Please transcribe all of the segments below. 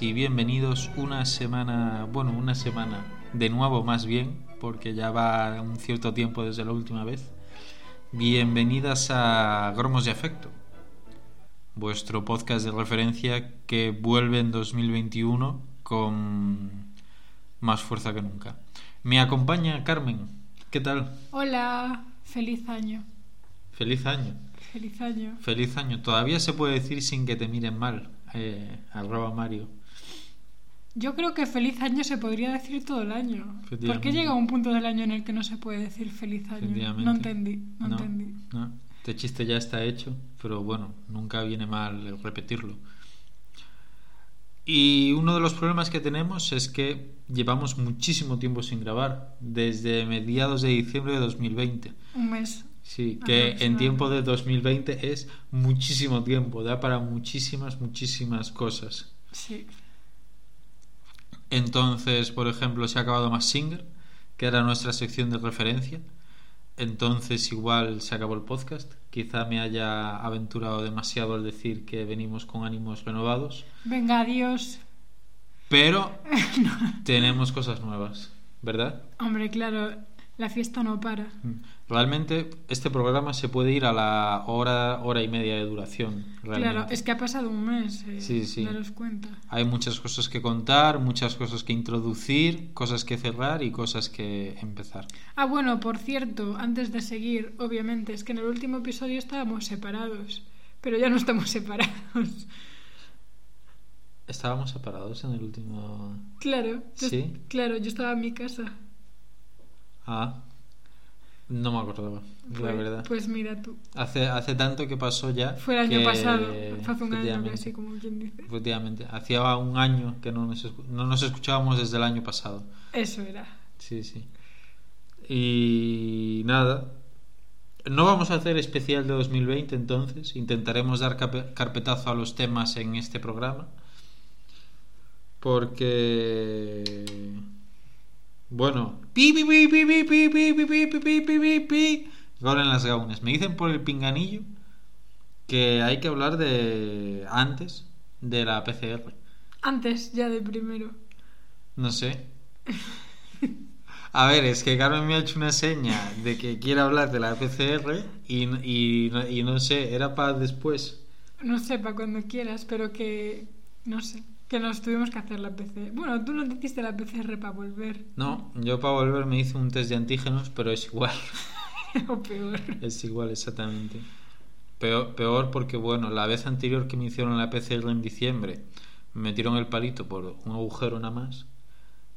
y bienvenidos una semana, bueno, una semana de nuevo más bien, porque ya va un cierto tiempo desde la última vez. Bienvenidas a Gromos de Afecto, vuestro podcast de referencia que vuelve en 2021 con más fuerza que nunca. Me acompaña Carmen. ¿Qué tal? Hola, feliz año. Feliz año. Feliz año. Feliz año. Todavía se puede decir sin que te miren mal. Eh, arroba Mario. Yo creo que feliz año se podría decir todo el año. ¿Por qué llega un punto del año en el que no se puede decir feliz año? No entendí, no, No, entendí. no. Este chiste ya está hecho, pero bueno, nunca viene mal repetirlo. Y uno de los problemas que tenemos es que llevamos muchísimo tiempo sin grabar, desde mediados de diciembre de 2020. Un mes. Sí, que en tiempo de 2020 es muchísimo tiempo, da para muchísimas, muchísimas cosas. Sí. Entonces, por ejemplo, se ha acabado Más Singer, que era nuestra sección de referencia. Entonces, igual se acabó el podcast. Quizá me haya aventurado demasiado al decir que venimos con ánimos renovados. Venga, adiós. Pero tenemos cosas nuevas, ¿verdad? Hombre, claro, la fiesta no para. Realmente este programa se puede ir a la hora, hora y media de duración. Realmente. Claro, es que ha pasado un mes. Eh, Sí, sí. Daros cuenta. Hay muchas cosas que contar, muchas cosas que introducir, cosas que cerrar y cosas que empezar. Ah, bueno, por cierto, antes de seguir, obviamente, es que en el último episodio estábamos separados. Pero ya no estamos separados. Estábamos separados en el último... Claro, yo- ¿Sí? claro, yo estaba en mi casa. Ah, no me acordaba, la verdad. Pues mira tú. Hace, hace tanto que pasó ya. Fue el año que- pasado, fue hace un año casi, como quien dice. Efectivamente, hacía un año que no nos, no nos escuchábamos desde el año pasado. Eso era. Sí, sí. Y nada, no vamos a hacer especial de 2020 entonces, intentaremos dar carpetazo a los temas en este programa. Porque bueno, pi pi pi pi pi pi pi pi pi pi pi pi pi pi gol en las gaunas. Me dicen por el pinganillo que hay que hablar de antes de la PCR. Antes ya de primero. No sé. A ver, es que Carmen me ha hecho una seña de que quiere hablar de la PCR y, y, y no sé, era para después. No sé, para cuando quieras, pero que. No sé. Que nos tuvimos que hacer la PCR. Bueno, tú no te hiciste la PCR para volver. No, yo para volver me hice un test de antígenos, pero es igual. o peor. Es igual, exactamente. Peor, peor porque, bueno, la vez anterior que me hicieron la PCR en diciembre, me metieron el palito por un agujero nada más.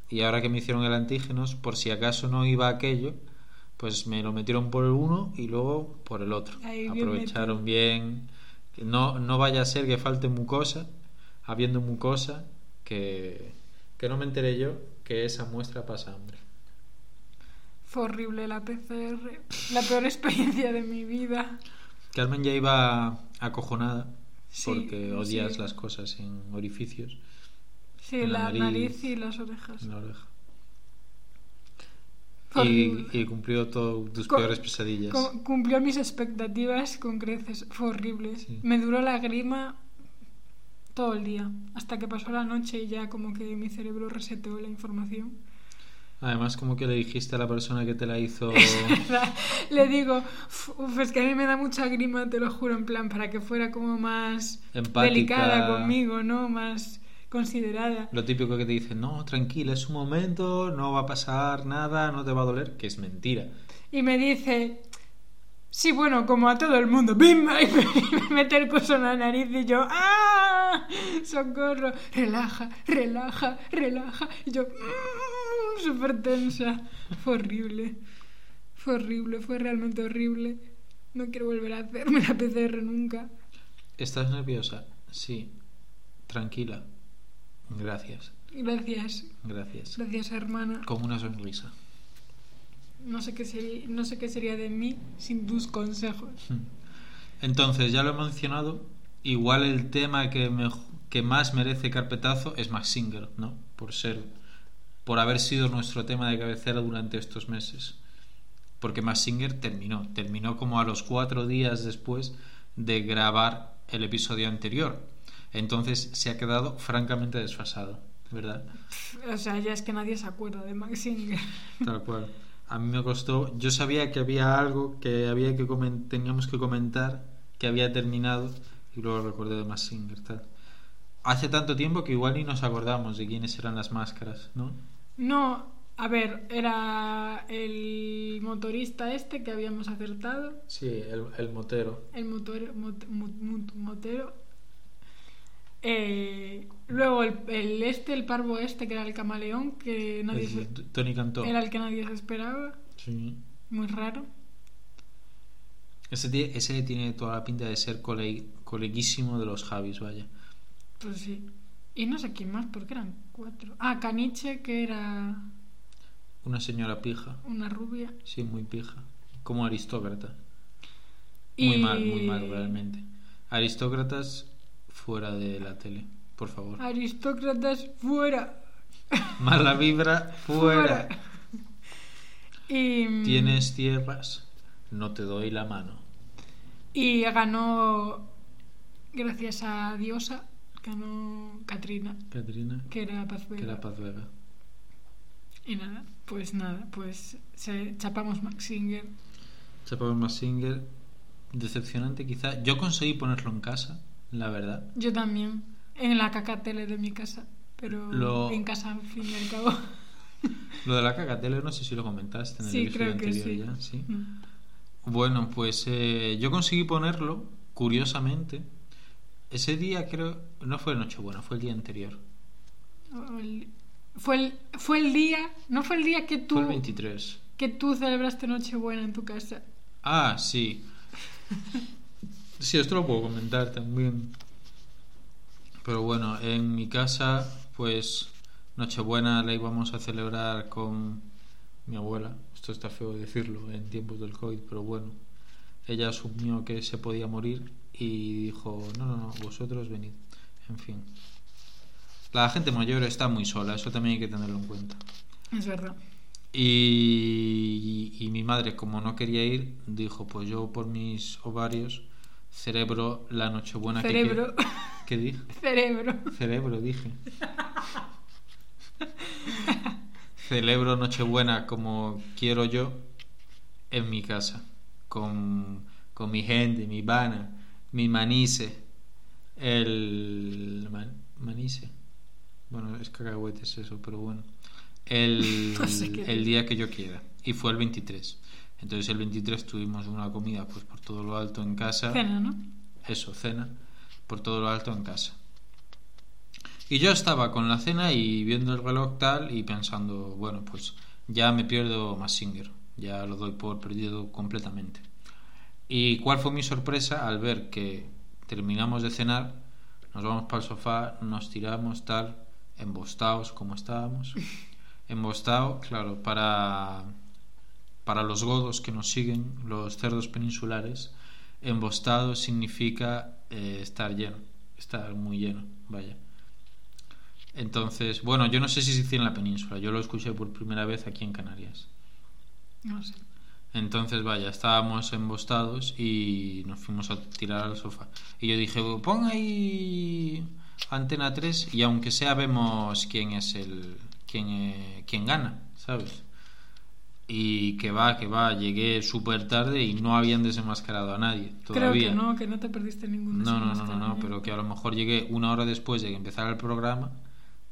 Y ahora que me hicieron el antígenos, por si acaso no iba aquello, pues me lo metieron por el uno y luego por el otro. Ahí, bien Aprovecharon bien. Que No, no vaya a ser que falte mucosa, habiendo mucosa, que, que no me enteré yo que esa muestra pasa hambre. Fue horrible la PCR. La peor experiencia de mi vida. Carmen ya iba acojonada Sí, porque odias sí. las cosas en orificios Sí, En la la, nariz. nariz. y las orejas. en la oreja. Y, y cumplió todas tus Co- peores pesadillas. Cumplió mis expectativas con creces. Fue horrible. Sí. Me duró la grima todo el día. Hasta que pasó la noche y ya como que mi cerebro reseteó la información. Además, como que le dijiste a la persona que te la hizo. Le digo, "Uf, es que a mí me da mucha grima, te lo juro, en plan, para que fuera como más Empática. delicada conmigo, ¿no? Más considerada. Lo típico que te dicen, no, tranquila, es un momento, no va a pasar nada, no te va a doler, que es mentira. Y me dice, sí, bueno, como a todo el mundo, ¡bim! Y me, me mete el coso en la nariz y yo, ¡ah! ¡Socorro! Relaja, relaja, relaja. Y yo, "Mm", súper tensa. Fue horrible. Fue horrible, fue realmente horrible. No quiero volver a hacerme la PCR nunca. ¿Estás nerviosa? Sí. Tranquila. Gracias. Gracias, Gracias. gracias hermana. Con una sonrisa. No sé qué sería, no sé qué sería de mí sin tus consejos. Entonces, ya lo he mencionado, igual el tema que, que más merece carpetazo es Max Singer, ¿no? Por ser, por haber sido nuestro tema de cabecera durante estos meses. Porque Max Singer terminó, terminó como a los cuatro días después de grabar el episodio anterior. Entonces se ha quedado francamente desfasado, ¿verdad? O sea, ya es que nadie se acuerda de Max Singer. Tal cual. A mí me costó. Yo sabía que había algo que había que teníamos que comentar, que había terminado, y luego recordé de Singer. Tal. Hace tanto tiempo que igual ni nos acordamos de quiénes eran las máscaras, ¿no? No, a ver, era el motorista este que habíamos acertado. Sí, el, el motero. El motor, mot- motero. Eh, luego el, el este, el parvo este, que era el camaleón, que nadie se, Tony Cantó. era el que nadie se esperaba. Sí. Muy raro. Ese, tie- ese tiene toda la pinta de ser cole- coleguísimo de los Javis, vaya. Pues sí. Y no sé quién más, porque eran cuatro. Ah, Caniche, que era Una señora pija. una rubia. Sí, muy pija. Como aristócrata. Y... Muy mal, muy mal, realmente. Aristócratas fuera de la tele, por favor. Aristócratas fuera. Mala vibra fuera. Y, mm, Tienes tierras, no te doy la mano. y ganó, gracias a Diosa, ganó Katrina, Catrina, que era Paz que era Paz Vega. Y nada, pues nada, pues se, chapamos Max Singer. Chapamos más Singer. Decepcionante quizá. Yo conseguí ponerlo en casa, la verdad. Yo también, en la caca tele de mi casa, pero Lo- en casa al fin y al cabo. Lo de la cacatele no sé si lo comentaste en el sí, creo que anterior sí. ya, ¿sí? Mm. Bueno, pues eh, yo conseguí ponerlo, curiosamente. Ese día creo, no fue Nochebuena, fue el día anterior. El- Fue el, fue el día, no fue el día que tú, Fue el 23. que tú celebraste Nochebuena en tu casa. Ah, sí. Sí, esto lo puedo comentar también. Pero bueno, en mi casa, pues Nochebuena la íbamos a celebrar con mi abuela. Esto está feo decirlo en tiempos del COVID, pero bueno. Ella asumió que se podía morir y dijo, no, no, no, vosotros venid. En fin. La gente mayor está muy sola, eso también hay que tenerlo en cuenta. Es verdad. Y, y mi madre, como no quería ir, dijo, pues yo por mis ovarios cerebro la nochebuena Cerebro. que... ¿Qué dije? Cerebro. Cerebro, dije. Celebro Nochebuena como quiero yo en mi casa, con, con mi gente, mi vana, mi manice, el... man- manice. Bueno, es cacahuetes eso, pero bueno. El, No sé qué el día que yo quiera. Y fue el 23. Entonces el 23 tuvimos una comida pues por todo lo alto en casa. Cena, ¿no? Eso, cena. Por todo lo alto en casa. Y yo estaba con la cena y viendo el reloj tal y pensando, bueno, pues ya me pierdo más Singer. Ya lo doy por perdido completamente. ¿Y cuál fue mi sorpresa al ver que terminamos de cenar, nos vamos para el sofá, nos tiramos tal, embostados como estábamos? Embostado, claro, para, para los godos que nos siguen, los cerdos peninsulares, embostado significa eh, estar lleno, estar muy lleno, vaya. Entonces, bueno, yo no sé si se dice en la península, yo lo escuché por primera vez aquí en Canarias. No sé. Entonces, vaya, estábamos embostados y nos fuimos a tirar al sofá. Y yo dije, pon ahí Antena 3 y aunque sea vemos quién es el... quién, eh, quién gana, ¿sabes? Y que va, que va, llegué súper tarde y no habían desenmascarado a nadie todavía. Creo que no, que no te perdiste ningún No, no, no, no, no, pero que a lo mejor llegué una hora después de que empezara el programa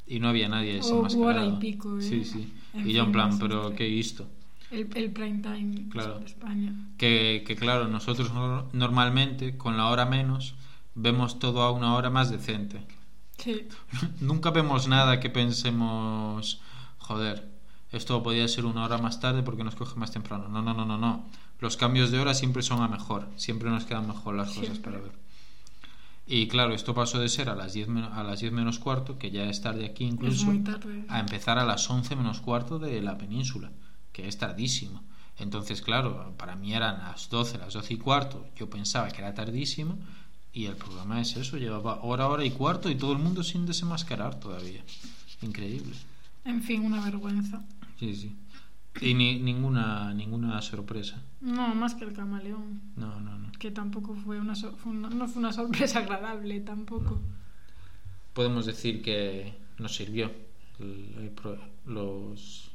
y no había nadie desenmascarado. hora y pico, ¿eh? Sí, sí. En y yo en fin, plan, pero. ¿qué he visto? El, el prime time Claro. de España. Que, que claro, nosotros no- normalmente con la hora menos vemos todo a una hora más decente. Sí. Nunca vemos nada que pensemos, joder, esto podría ser una hora más tarde porque nos coge más temprano. No, no, no, no, no. Los cambios de hora siempre son a mejor, siempre nos quedan mejor las cosas Siempre. para ver. Y claro, esto pasó de ser a las 10, men- a las 10 menos cuarto, que ya es tarde aquí Es incluso, muy tarde. a empezar a las 11 menos cuarto de la península, que es tardísimo. Entonces, claro, para mí eran las 12, las 12 y cuarto, yo pensaba que era tardísimo, y el programa es eso, llevaba hora, hora y cuarto, y todo el mundo sin desenmascarar todavía. Increíble. En fin, una vergüenza. Sí, sí. Y ni, ninguna, ninguna sorpresa. No, más que el camaleón. No, no, no. Que tampoco fue una, so- fue una- no fue una sorpresa agradable, tampoco. podemos decir que nos sirvió el- el pro- los,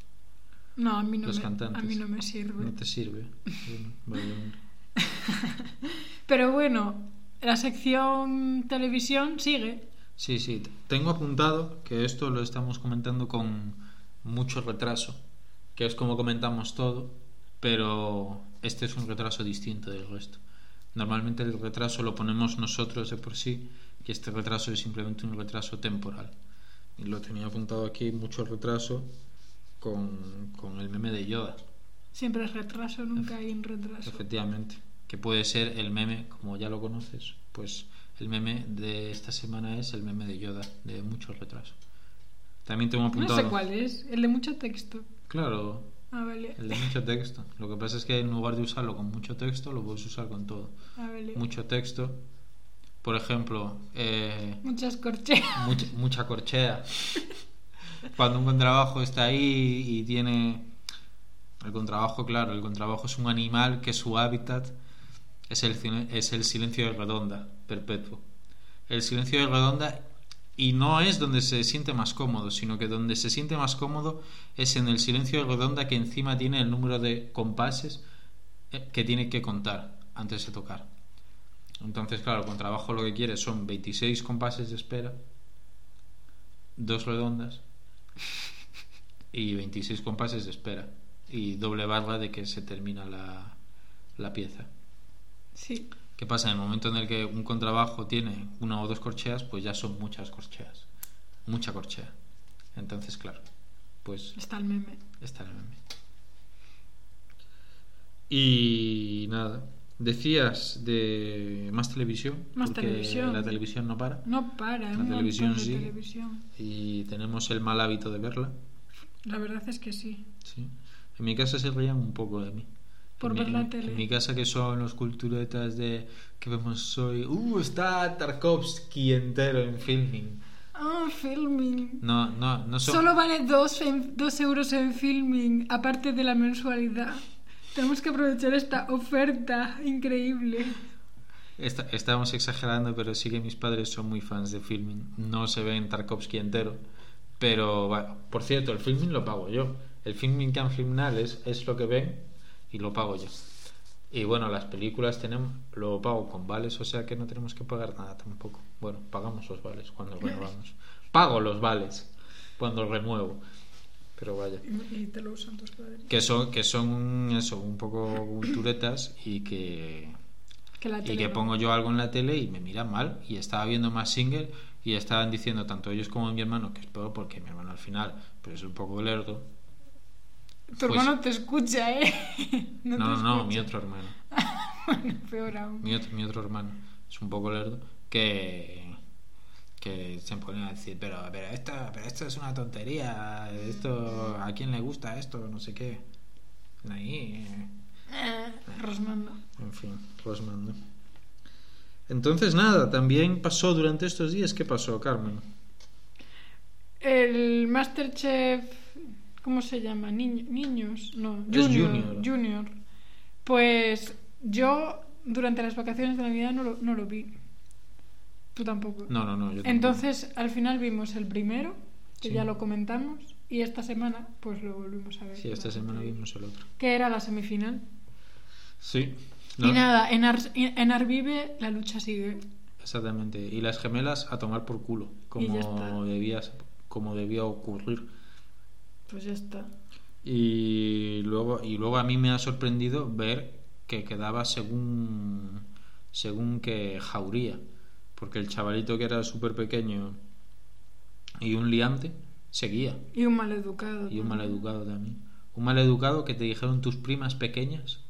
No, a mí no, los me, cantantes. a mí no me sirve. ¿No te sirve? Bueno, vale, hombre. Pero bueno, la sección televisión sigue. Sí, sí. Tengo apuntado que esto lo estamos comentando con mucho retraso, que es como comentamos todo, pero este es un retraso distinto del resto. Normalmente el retraso lo ponemos nosotros de por sí y este retraso es simplemente un retraso temporal. Y lo tenía apuntado aquí, mucho retraso con, con el meme de Yoda, Siempre es retraso, nunca hay un retraso. efectivamente, que puede ser el meme, como ya lo conoces, pues el meme de esta semana es el meme de Yoda, de mucho retraso. También tengo No apuntado... sé cuál es, el de mucho texto. Claro, Ah, vale. el de mucho texto. Lo que pasa es que en lugar de usarlo con mucho texto, lo puedes usar con todo. Ah, vale. Mucho texto. Por ejemplo, eh, Muchas corcheas. mucha, mucha corchea. Cuando un contrabajo está ahí y tiene... El contrabajo, claro, el contrabajo es un animal que su hábitat es el, es el silencio de redonda, perpetuo. El silencio de redonda y no es donde se siente más cómodo, sino que donde se siente más cómodo es en el silencio de redonda que encima tiene el número de compases eh, que tiene que contar antes de tocar. Entonces, claro, el contrabajo lo que quiere son 26 compases de espera, dos redondas y 26 compases de espera y doble barra de que se termina la, la pieza. Sí. ¿Qué pasa? En el momento en el que un contrabajo tiene una o dos corcheas, pues ya son muchas corcheas. Mucha corchea. Entonces, claro, pues Está el meme. está el meme. Y nada, decías de más televisión. Más porque televisión. La televisión no para. No para, La un televisión sí. televisión. Y tenemos el mal hábito de verla. La verdad es que sí. Sí. En mi casa se reían un poco de mí. Por en ver mi, la tele. En mi casa que son los culturetas de que vemos hoy. Uh, está Tarkovsky entero en filming. Ah, filming. No, no, no son. Solo vale dos, en- dos euros en filming, aparte de la mensualidad. Tenemos que aprovechar esta oferta increíble. Esta- estamos exagerando, pero sí que mis padres son muy fans de filming. No se ven Tarkovsky entero. Pero, bueno, por cierto, el filming lo pago yo. El filming que han filmado es, es lo que ven y lo pago yo. Y bueno, las películas tenemos lo pago con vales, o sea que no tenemos que pagar nada tampoco. Bueno, pagamos los vales cuando renovamos. Pago los vales cuando renuevo. Pero vaya. Y, te lo usan tus padres. Que son, que son eso, un poco culturetas y que Que la y que pongo yo algo en la tele y me miran mal y estaba viendo más single y estaban diciendo tanto ellos como mi hermano que es peor porque mi hermano al final pues es un poco lerdo Tu pues- hermano te escucha, ¿eh? no no no, mi otro hermano Bueno, peor aún. mi otro, mi otro hermano es un poco lerdo que que se ponía a decir pero pero esto pero esto es una tontería esto a quién le gusta esto no sé qué ahí Eh, Rosmando. En fin, Rosmando. Entonces, nada, también pasó durante estos días. ¿Qué pasó, Carmen? El Masterchef, ¿cómo se llama? Niño- niños, no, Junior, Junior. Junior. Pues yo durante las vacaciones de Navidad no lo, no lo vi. Tú tampoco. No, no, no. Yo tampoco. Entonces, al final vimos el primero, que Sí. ya lo comentamos, y esta semana pues lo volvimos a ver. Sí, esta semana vimos el otro. Que era la semifinal. Sí. Y nada, en, Ar- en Arvive la lucha sigue. Exactamente. Y las gemelas a tomar por culo. Como debía, como debía ocurrir. Pues ya está. Y luego, y luego a mí me ha sorprendido ver que quedaba según según que jauría. Porque el chavalito que era súper pequeño y un liante seguía. Y un maleducado. Y un maleducado también. Un maleducado que te dijeron tus primas pequeñas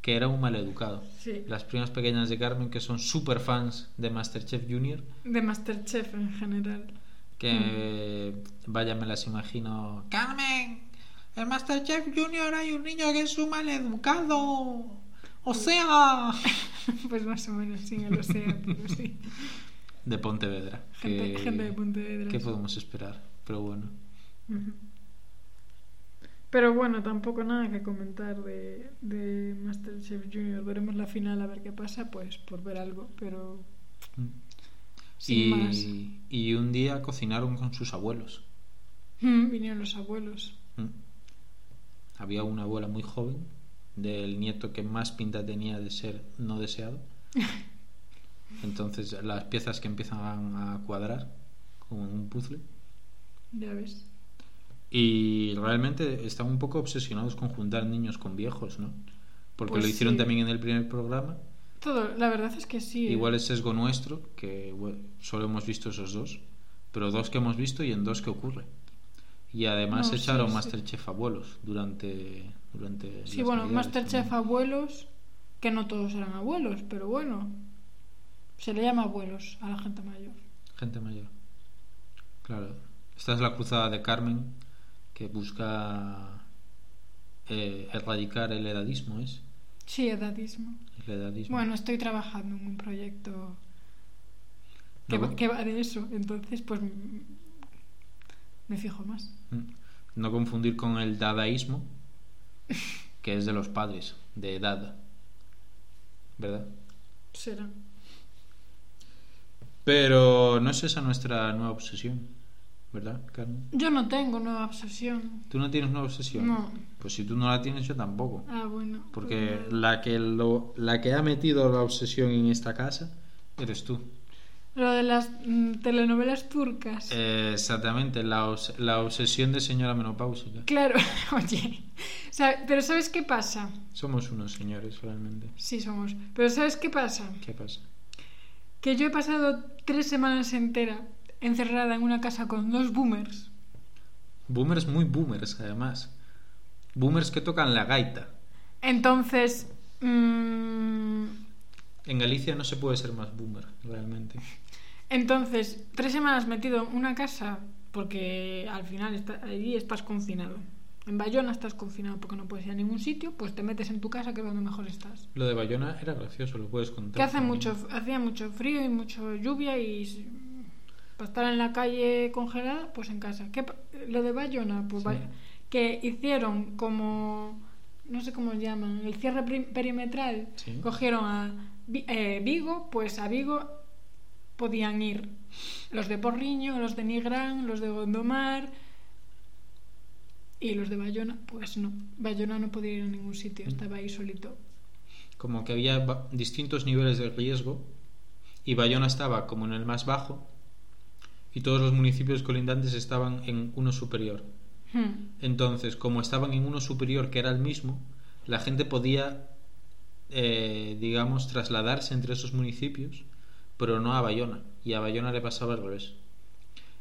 que era un maleducado. Sí. Las primas pequeñas de Carmen que son super fans de Masterchef Junior. De Masterchef en general. Que vaya, me las imagino. Carmen, el Masterchef Junior hay un niño que es un maleducado. O sea, Pues más o menos, sí, lo sé, pero sí. de Pontevedra. Gente, que- gente de Pontevedra. ¿Qué sí. podemos esperar? Pero bueno. Pero bueno, tampoco nada que comentar de, de Masterchef Junior. Veremos la final a ver qué pasa, pues por ver algo, pero sin más. y, y un día cocinaron con sus abuelos. Mm, vinieron los abuelos. Mm. Había una abuela muy joven del nieto que más pinta tenía de ser no deseado. Entonces las piezas que empiezan a cuadrar como en un puzzle. Ya ves. Y realmente están un poco obsesionados con juntar niños con viejos, ¿no? Porque Pues lo hicieron sí. también en el primer programa. Todo, la verdad es que sí. ¿eh? Igual es sesgo nuestro, que bueno, solo hemos visto esos dos, pero dos que hemos visto y en dos que ocurre. Y además No, echaron sí, sí. Masterchef abuelos durante, durante Sí, bueno, Masterchef también. abuelos, que no todos eran abuelos, pero bueno, se le llama abuelos a la gente mayor. Gente mayor. Claro. Esta es la cruzada de Carmen que busca eh, erradicar el edadismo, ¿es? Sí, edadismo. El edadismo. Bueno, estoy trabajando en un proyecto que, No, va, que va de eso, entonces pues me fijo más. Mm. No confundir con el dadaísmo, que es de los padres, de edad. ¿Verdad? Será. Pero no es esa nuestra nueva obsesión, ¿verdad, Carmen? Yo no tengo nueva obsesión. ¿Tú no tienes nueva obsesión? No. Pues si tú no la tienes, yo tampoco. Ah, bueno. Porque pues, la que, lo, la que ha metido la obsesión en esta casa eres tú. Lo de las mm, telenovelas turcas. Eh, exactamente, la, obs- la obsesión de señora menopáusica. Claro, oye. Pero ¿sabes qué pasa? Somos unos señores, realmente. Sí, somos. Pero ¿sabes qué pasa? ¿Qué pasa? Que yo he pasado tres semanas enteras encerrada en una casa con dos boomers. Boomers muy boomers, además. Boomers que tocan la gaita. Entonces, mm, En Galicia no se puede ser más boomer, realmente. entonces tres semanas metido en una casa porque al final está, allí estás confinado. En Bayona estás confinado porque no puedes ir a ningún sitio, pues te metes en tu casa que es donde mejor estás. Lo de Bayona era gracioso, lo puedes contar. Que hace mucho, hacía mucho frío y mucho lluvia y para estar en la calle congelada, pues en casa. ¿Qué lo de Bayona, pues Sí. Que hicieron como, no sé cómo llaman, el cierre peri- perimetral. Sí. Cogieron a eh, Vigo, pues a Vigo podían ir los de Porriño, los de Nigrán, los de Gondomar y los de Bayona, pues no. Bayona no podía ir a ningún sitio, Mm. estaba ahí solito. Como que había distintos niveles de riesgo y Bayona estaba como en el más bajo y todos los municipios colindantes estaban en uno superior. Hmm. Entonces, como estaban en uno superior que era el mismo, la gente podía, eh, digamos, trasladarse entre esos municipios, pero no a Bayona. Y a Bayona le pasaba al revés.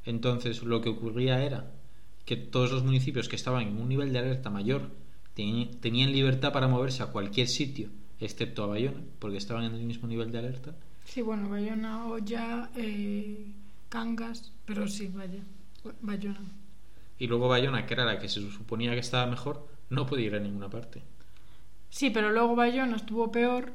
Entonces, lo que ocurría era que todos los municipios que estaban en un nivel de alerta mayor tenían libertad para moverse a cualquier sitio, excepto a Bayona, porque estaban en el mismo nivel de alerta. Sí, bueno, Bayona, Olla, eh, Cangas, pero sí, vaya, Bayona. Y luego Bayona, que era la que se suponía que estaba mejor, no podía ir a ninguna parte. Sí, pero luego Bayona estuvo peor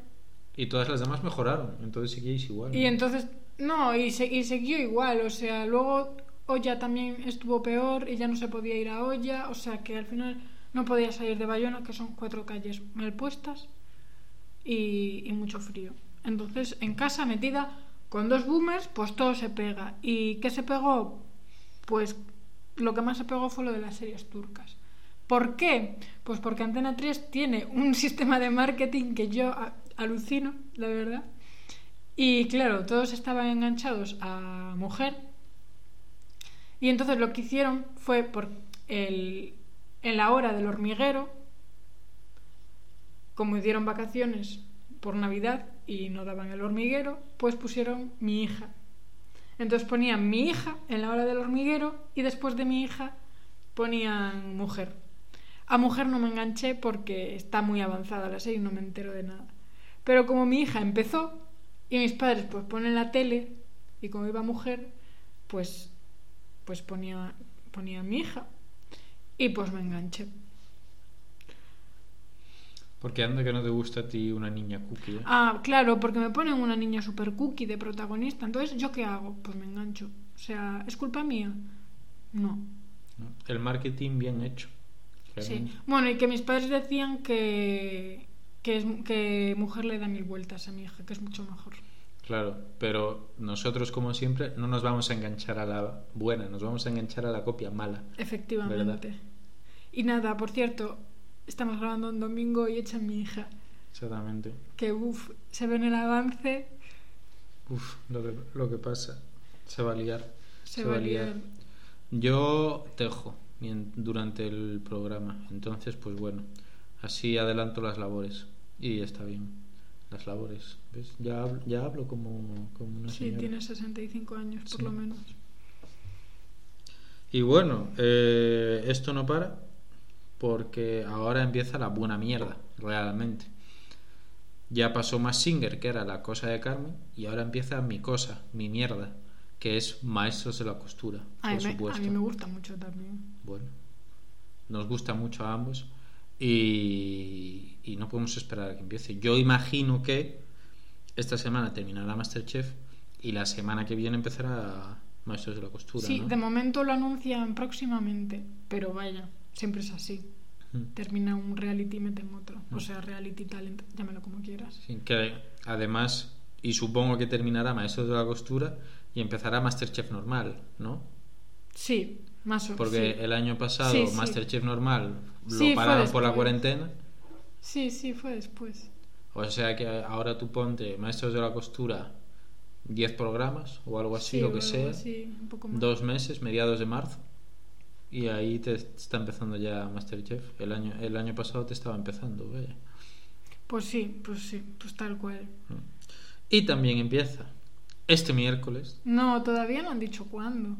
Y todas las demás mejoraron, entonces seguíais igual. y entonces, no, y, se- y siguió igual, o sea, luego Olla también estuvo peor y ya no se podía ir a Olla, o sea que al final no podía salir de Bayona, que son cuatro calles mal puestas y, y mucho frío. Entonces, en casa metida con dos boomers, pues todo se pega. ¿Y qué se pegó? Pues lo que más se pegó fue lo de las series turcas. ¿Por qué? Pues porque Antena 3 tiene un sistema de marketing que yo alucino, la verdad. Y claro, todos estaban enganchados a mujer. Y entonces lo que hicieron fue por el, en la hora del hormiguero, como dieron vacaciones por Navidad y no daban el hormiguero, pues pusieron mi hija. Entonces ponían mi hija en la hora del hormiguero y después de mi hija ponían mujer. A mujer no me enganché porque está muy avanzada la serie y no me entero de nada. Pero como mi hija empezó y mis padres pues ponen la tele y como iba mujer, pues pues ponía ponía mi hija y pues me enganché. Porque anda que no te gusta a ti una niña cookie. ¿eh? Ah, claro, porque me ponen una niña super cookie de protagonista. Entonces, ¿yo qué hago? Pues me engancho. O sea, ¿es culpa mía? No. El marketing bien hecho. Sí. Bueno, y que mis padres decían que, que, es, que mujer le da mil vueltas a mi hija, que es mucho mejor. Claro, pero nosotros, como siempre, no nos vamos a enganchar a la buena, nos vamos a enganchar a la copia mala. Efectivamente. ¿Verdad? Y nada, por cierto, estamos grabando un domingo y echa mi hija. Exactamente. Que uff, se ve en el avance, Uf, lo que, lo que pasa. Se va a liar. se, va a liar. Yo tejo durante el programa, entonces, pues bueno, así adelanto las labores y está bien. Las labores, ¿ves? Ya hablo, ya hablo como, como una Sí, señora. tiene 65 años, por Sí. lo menos. Y bueno, eh, esto no para porque ahora empieza la buena mierda, realmente. Ya pasó más Singer, que era la cosa de Carmen, y ahora empieza mi cosa, mi mierda, que es Maestros de la Costura, A por mí, me, a supuesto. mí me gusta mucho también. Bueno, nos gusta mucho a ambos y, y no podemos esperar a que empiece. Yo imagino que esta semana terminará Masterchef y la semana que viene empezará Maestros de la Costura. Sí, ¿no? de momento lo anuncian próximamente, pero vaya, siempre es así. Termina un reality y meten otro. O sea, reality talent, llámalo como quieras. Sí, que además, y supongo que terminará Maestros de la Costura y empezará Masterchef normal, ¿no? Sí, más o Porque sí. el año pasado Sí. Masterchef normal lo pararon por la cuarentena. Sí, sí, fue después. O sea que ahora tú ponte Maestros de la Costura 10 programas o algo así, Sí, lo que sea, así, un poco más. dos meses, mediados de marzo, y ahí te está empezando ya Masterchef. El año, el año pasado te estaba empezando, vaya. Pues sí, pues sí, pues tal cual. Y también empieza este miércoles, No, todavía no han dicho cuándo.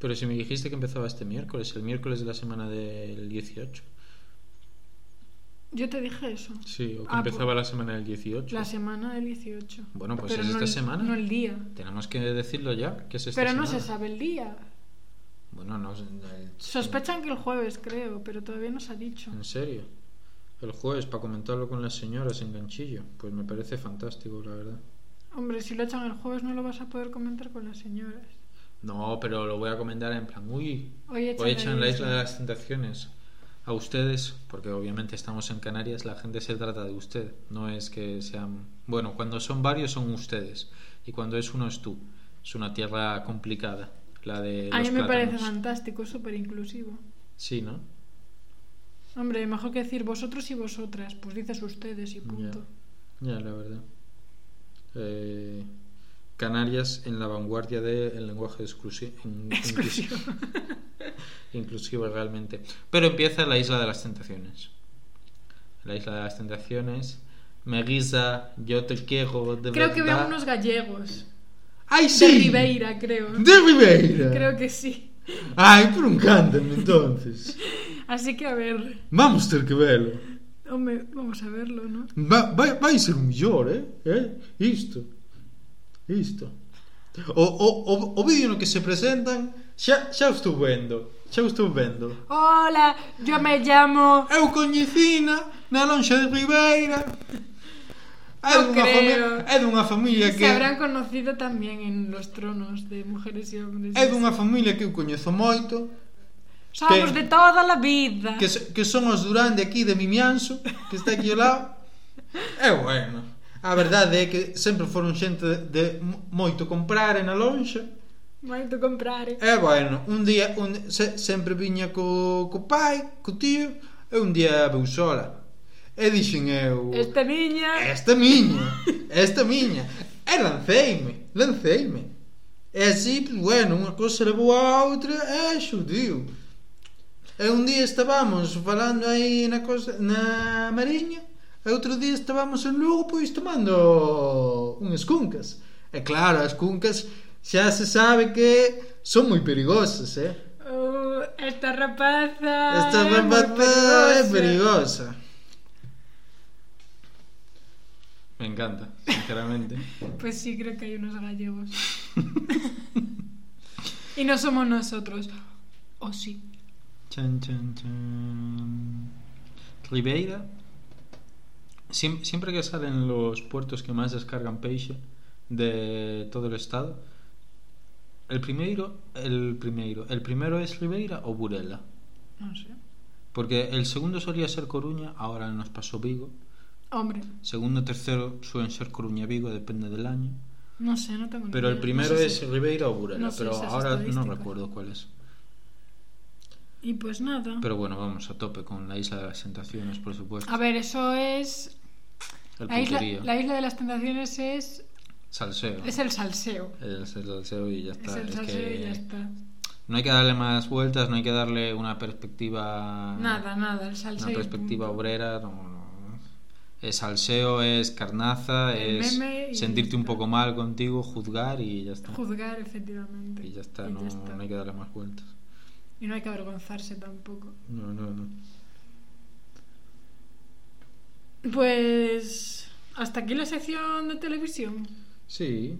pero si me dijiste que empezaba este miércoles, el miércoles de la semana del 18. Yo te dije eso. Sí, o que Ah, empezaba la semana del 18. La semana del 18. Bueno, pues Pero es no esta el- semana. No el día. Tenemos que decirlo ya, que es esta Pero no se sabe el día. Bueno, no, el- Sospechan que el jueves, creo, pero todavía no se ha dicho. ¿En serio? El jueves para comentarlo con las señoras en ganchillo. Pues me parece fantástico, la verdad. Hombre, si lo echan el jueves no lo vas a poder comentar con las señoras. No, pero lo voy a comentar en plan, uy, Hoy echan, hoy echan la isla isla. de las tentaciones. A ustedes, porque obviamente estamos en Canarias, la gente se trata de usted. No es que sean... Bueno, cuando son varios son ustedes. Y cuando es uno es tú. Es una tierra complicada, la de... A mí me parece fantástico, súper inclusivo. Sí, ¿no? Hombre, mejor que decir vosotros y vosotras, pues dices ustedes y punto. Ya, la verdad. Eh, Canarias en la vanguardia del lenguaje Exclusivo. inclusivo realmente. Pero empieza la isla de las tentaciones. La isla de las tentaciones. Me guisa, yo te quiero de Creo que verdad. veo unos gallegos. Ai, sí. De Ribeira, creo. De Ribeira. Creo que sí. Ai, por un cántame entonces. Así que a ver. Vamos ter que velo. Hombre, vamos a verlo, ¿no? Va, vai, vai ser un millor, eh? eh? Isto. Isto. O, o, o, o vídeo no que se presentan xa, xa o estou vendo. Xa o estou vendo. Hola, yo me llamo... Eu coñecina na lonxa de Ribeira. É no dunha, creo. Familia, é dunha familia que... Se habrán conocido tamén en los tronos de mujeres e hombres. É dunha familia que eu coñezo moito. Somos que, de toda a vida. Que, que son os Durán de aquí, de Mimianzo, que está aquí ao lado. É bueno. A verdade é que sempre foron xente de moito comprar na lonxa. Moito comprar. É bueno. Un día un, se, sempre viña co, co pai, co tío, e un día veu sola E dixen eu... Esta miña... Esta miña, esta miña. E lanceime, lanceime. E así, bueno, unha cousa levou a outra e xudiu. E un día estábamos falando aí na cosa, na Mariña, e outro día estábamos en Lugo pois tomando unhas cuncas. E claro, as cuncas xa se sabe que son moi perigosas, eh? Uh, esta rapaza Esta rapaza é, é perigosa. Me encanta, sinceramente. Pues sí, creo que hay unos gallegos. y no somos nosotros. O sí. Chan, chan, chan. Ribeira. Siem- siempre que salen los puertos que más descargan peixe de todo el estado, el primero, el primero, el primero es Ribeira o Burela. No sé. Porque el segundo solía ser Coruña, ahora nos pasó Vigo. Hombre. Segundo, tercero suelen ser Coruña Vigo, depende del año. No sé, no tengo Pero el primero No sé es si- Ribeira o Burela, no sé pero ahora no recuerdo cuál es. Y pues nada. Pero bueno, vamos a tope con la Isla de las Tentaciones, por supuesto. A ver, eso es. el La isla, la isla de las tentaciones es. Salseo. Es el salseo. Es el salseo y ya Es está. el Es salseo que y ya está. No hay que darle más vueltas, no hay que darle una perspectiva. Nada, nada, el salseo. Una perspectiva punto. obrera, no. Es salseo, es carnaza, El es sentirte un poco mal contigo, juzgar y ya está. Juzgar, efectivamente. Y ya está, Y no, ya está. no hay que darle más vueltas. Y no hay que avergonzarse tampoco. No, no, no. Pues. Hasta aquí la sección de televisión. Sí,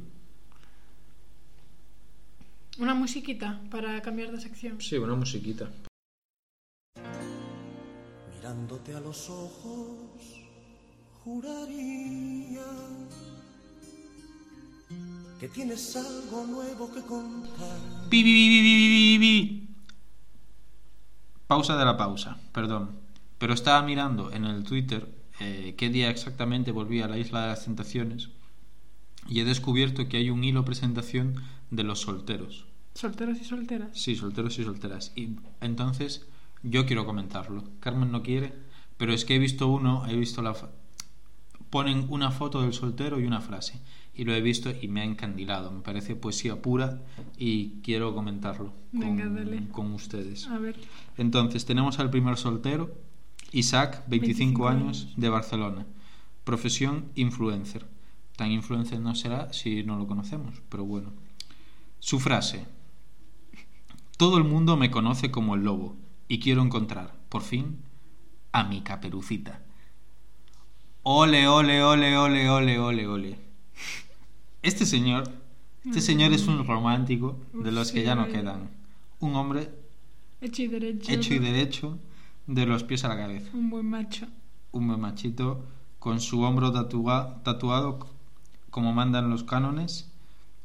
Una musiquita para cambiar de sección. sí, una musiquita. Mirándote a los ojos, juraría que tienes algo nuevo que contar. Pi, pi, pi, pi, pi, pi, pi. Pausa de la pausa, perdón. Pero estaba mirando en el Twitter eh, qué día exactamente volví a la Isla de las Tentaciones y he descubierto que hay un hilo presentación de los solteros. Solteros y solteras. Sí, solteros y solteras. Y entonces yo quiero comentarlo. Carmen no quiere, pero es que he visto uno, he visto la... Ponen una foto del soltero y una frase. Y lo he visto y me ha encandilado. Me parece poesía pura y quiero comentarlo Venga, con, dale. con ustedes. A ver. Entonces tenemos al primer soltero, Isaac, 25, 25 años, años. de Barcelona. Profesión influencer. Tan influencer no será si no lo conocemos, pero bueno. Su frase. Todo el mundo me conoce como el lobo y quiero encontrar, por fin, a mi caperucita. Ole, ole, ole, ole, ole, ole, ole. Este señor, este señor es un romántico de los que ya no quedan. Un hombre Hecho y derecho. hecho y derecho de los pies a la cabeza. Un buen macho. Un buen machito con su hombro tatua- tatuado como mandan los cánones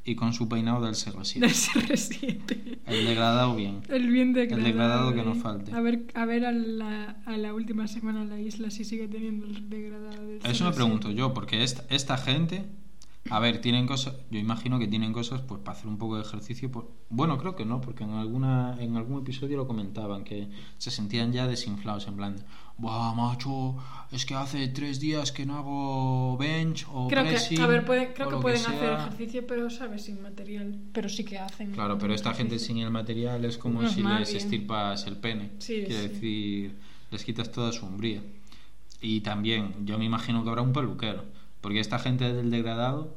y con su peinado del CR7. Del CR7. El degradado bien. El bien degradado. degradado que no eh. falte. A ver, a ver a la, a la última semana en la isla si sigue teniendo el degradado del Eso me CR7. pregunto yo, porque esta, esta gente, a ver, tienen cosas, yo imagino que tienen cosas pues para hacer un poco de ejercicio. Por, bueno, creo que no, porque en alguna en algún episodio lo comentaban, que se sentían ya desinflados, en plan, Buah, macho, es que hace tres días que no hago bench o Creo que, pressing, a ver, puede- creo o que lo pueden sea". hacer ejercicio, pero, ¿sabes? Sin material. Pero sí que hacen. Claro, pero esta gente sin el material es como No es si les estirpas el pene. Sí, Quiere sí. decir, les quitas toda su hombría. Y también, yo me imagino que habrá un peluquero. Porque esta gente del degradado,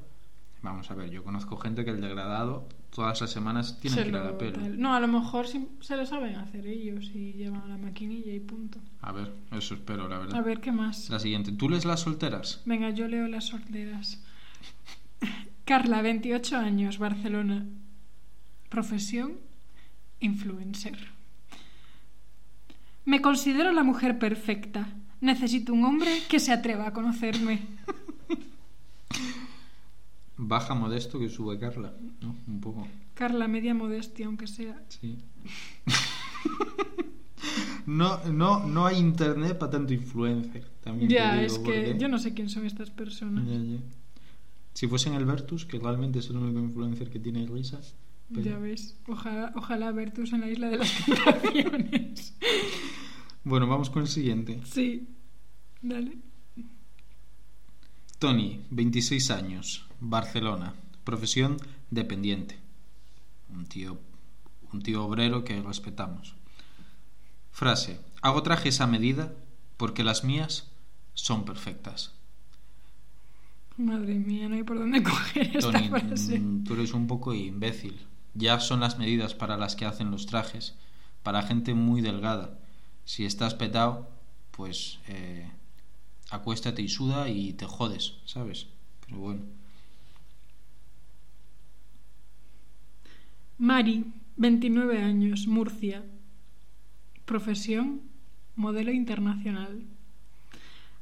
vamos a ver, yo conozco gente que el degradado todas las semanas tiene Se que ir a la pelo. tal. No, a lo mejor sí- se lo saben hacer ellos y llevan la maquinilla y punto. A ver, eso espero, la verdad. A ver, ¿qué más? La siguiente, ¿tú lees las solteras? Venga, yo leo las solteras. Carla, 28 años, Barcelona. Profesión, influencer. Me considero la mujer perfecta. Necesito un hombre que se atreva a conocerme. Baja modesto que sube Carla, ¿no? Un poco. Carla, media modestia, aunque sea. Sí. no, no, no hay internet para tanto influencer. También te Ya, digo, es que porque- yo no sé quién son estas personas. Ya, ya. Si fuesen el Vertus, que realmente es el único influencer que tiene risas. pero- Ya ves. Ojalá, ojalá Bertus en la isla de las tentaciones. Bueno, vamos con el siguiente. sí. Dale. Tony, 26 años, Barcelona, profesión dependiente. Un tío, un tío obrero que respetamos. Frase, hago trajes a medida porque las mías son perfectas. Madre mía, no hay por dónde coger esta Tony, frase. mm, tú eres un poco imbécil. Ya son las medidas para las que hacen los trajes, para gente muy delgada. Si estás petado, pues eh, acuéstate y suda y te jodes, ¿sabes? Pero bueno. Mari, 29 años, Murcia. Profesión, modelo internacional.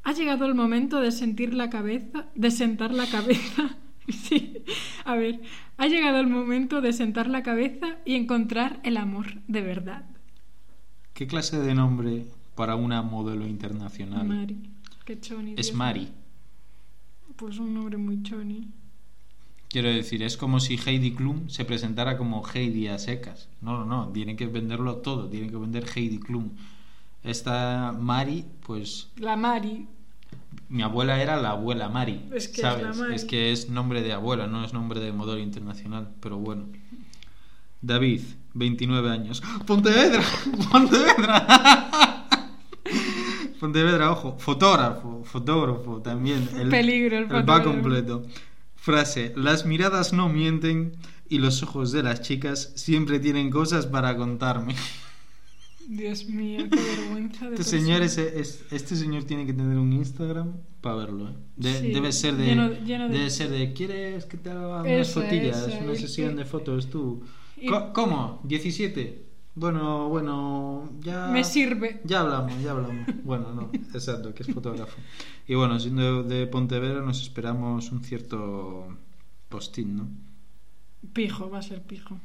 Ha llegado el momento de sentir la cabeza, de sentar la cabeza. Sí, a ver, ha llegado el momento de sentar la cabeza y encontrar el amor de verdad. ¿Qué clase de nombre para una modelo internacional? Mari, qué choni. Es Mari. Pues un nombre muy choni. Quiero decir, es como si Heidi Klum se presentara como Heidi a secas. No, no, no, tienen que venderlo todo, tienen que vender Heidi Klum. Esta Mari, pues La Mari. mi abuela era la abuela Mari, Es que es ¿sabes? la Mari. Es que es nombre de abuela, no es nombre de modelo internacional, pero bueno. David, 29 años. Pontevedra, Pontevedra. Pontevedra, ojo, fotógrafo, fotógrafo también. El, Peligro, el va fotógrafo. completo. Frase, las miradas no mienten y los ojos de las chicas siempre tienen cosas para contarme. Dios mío, qué vergüenza de Este persona. señor, es, es- este señor tiene que tener un Instagram para verlo. ¿eh? De- Sí, debe ser de, lleno- lleno de- debe ser de ¿quieres que te haga unas Esa, fotillas, esa, una sesión de fotos tú? y- ¿Cómo? ¿17? Bueno, bueno, ya Me sirve. ya hablamos, ya hablamos. Bueno, no, exacto, que es fotógrafo. Y bueno, siendo de Pontevedra nos esperamos un cierto postín, ¿no? Pijo, va a ser pijo.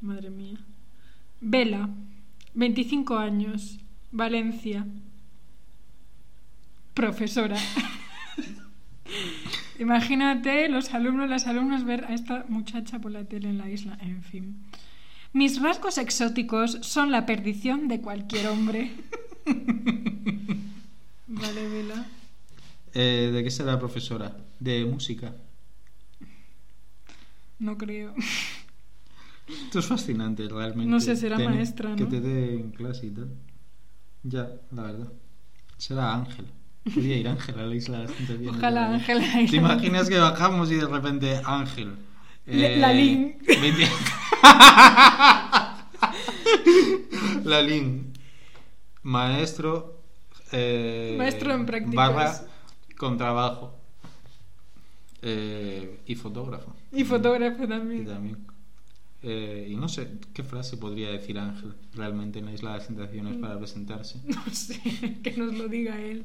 Madre mía. Vela, 25 años, Valencia. Profesora. Imagínate los alumnos, las alumnas ver a esta muchacha por la tele en la isla. En fin. Mis rasgos exóticos son la perdición de cualquier hombre. Vale, Vela. Eh, ¿De qué será profesora? De música. No creo. Esto es fascinante, realmente. No sé, será maestra, Que ¿no? te dé en clase y tal. Ya, la verdad. Será Ángel. Podría ir Ángel a la isla de. Ojalá. Ángela. ¿Te imaginas que bajamos y de repente Ángel? Le- Lalín. 20 Lalín. Maestro. eh, Maestro en prácticas. Barra con trabajo. Eh, y fotógrafo. Y fotógrafo Y también. también. Eh, y no sé qué frase podría decir Ángel realmente en la Isla de las Tentaciones para presentarse. No sé, que nos lo diga él.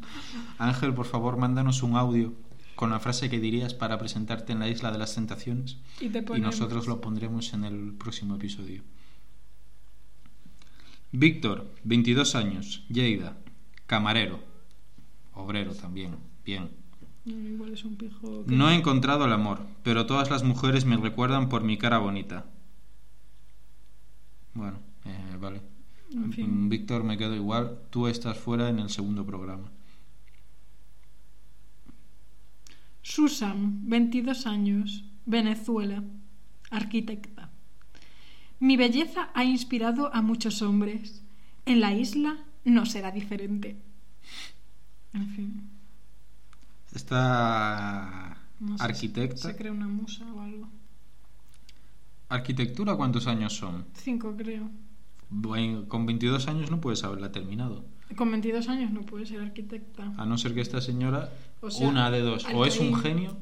Ángel, por favor, mándanos un audio con la frase que dirías para presentarte en la Isla de las Tentaciones Y nosotros lo pondremos en el próximo episodio. Víctor, 22 años, Lleida, camarero, obrero también, bien. Igual es un pijo. que- No he encontrado el amor, pero todas las mujeres me recuerdan por mi cara bonita. Bueno, eh, vale. En fin. Víctor, me quedo igual. Tú estás fuera en el segundo programa. Susan, 22 años, Venezuela, arquitecta. Mi belleza ha inspirado a muchos hombres. En la isla no será diferente. En fin. Esta no sé, arquitecta. Se crea una musa o algo. ¿Arquitectura cuántos años son? Cinco, creo. Bueno, con 22 años no puedes haberla terminado. Con 22 años no puede ser arquitecta. A no ser que esta señora, O sea, una de dos, o es un genio,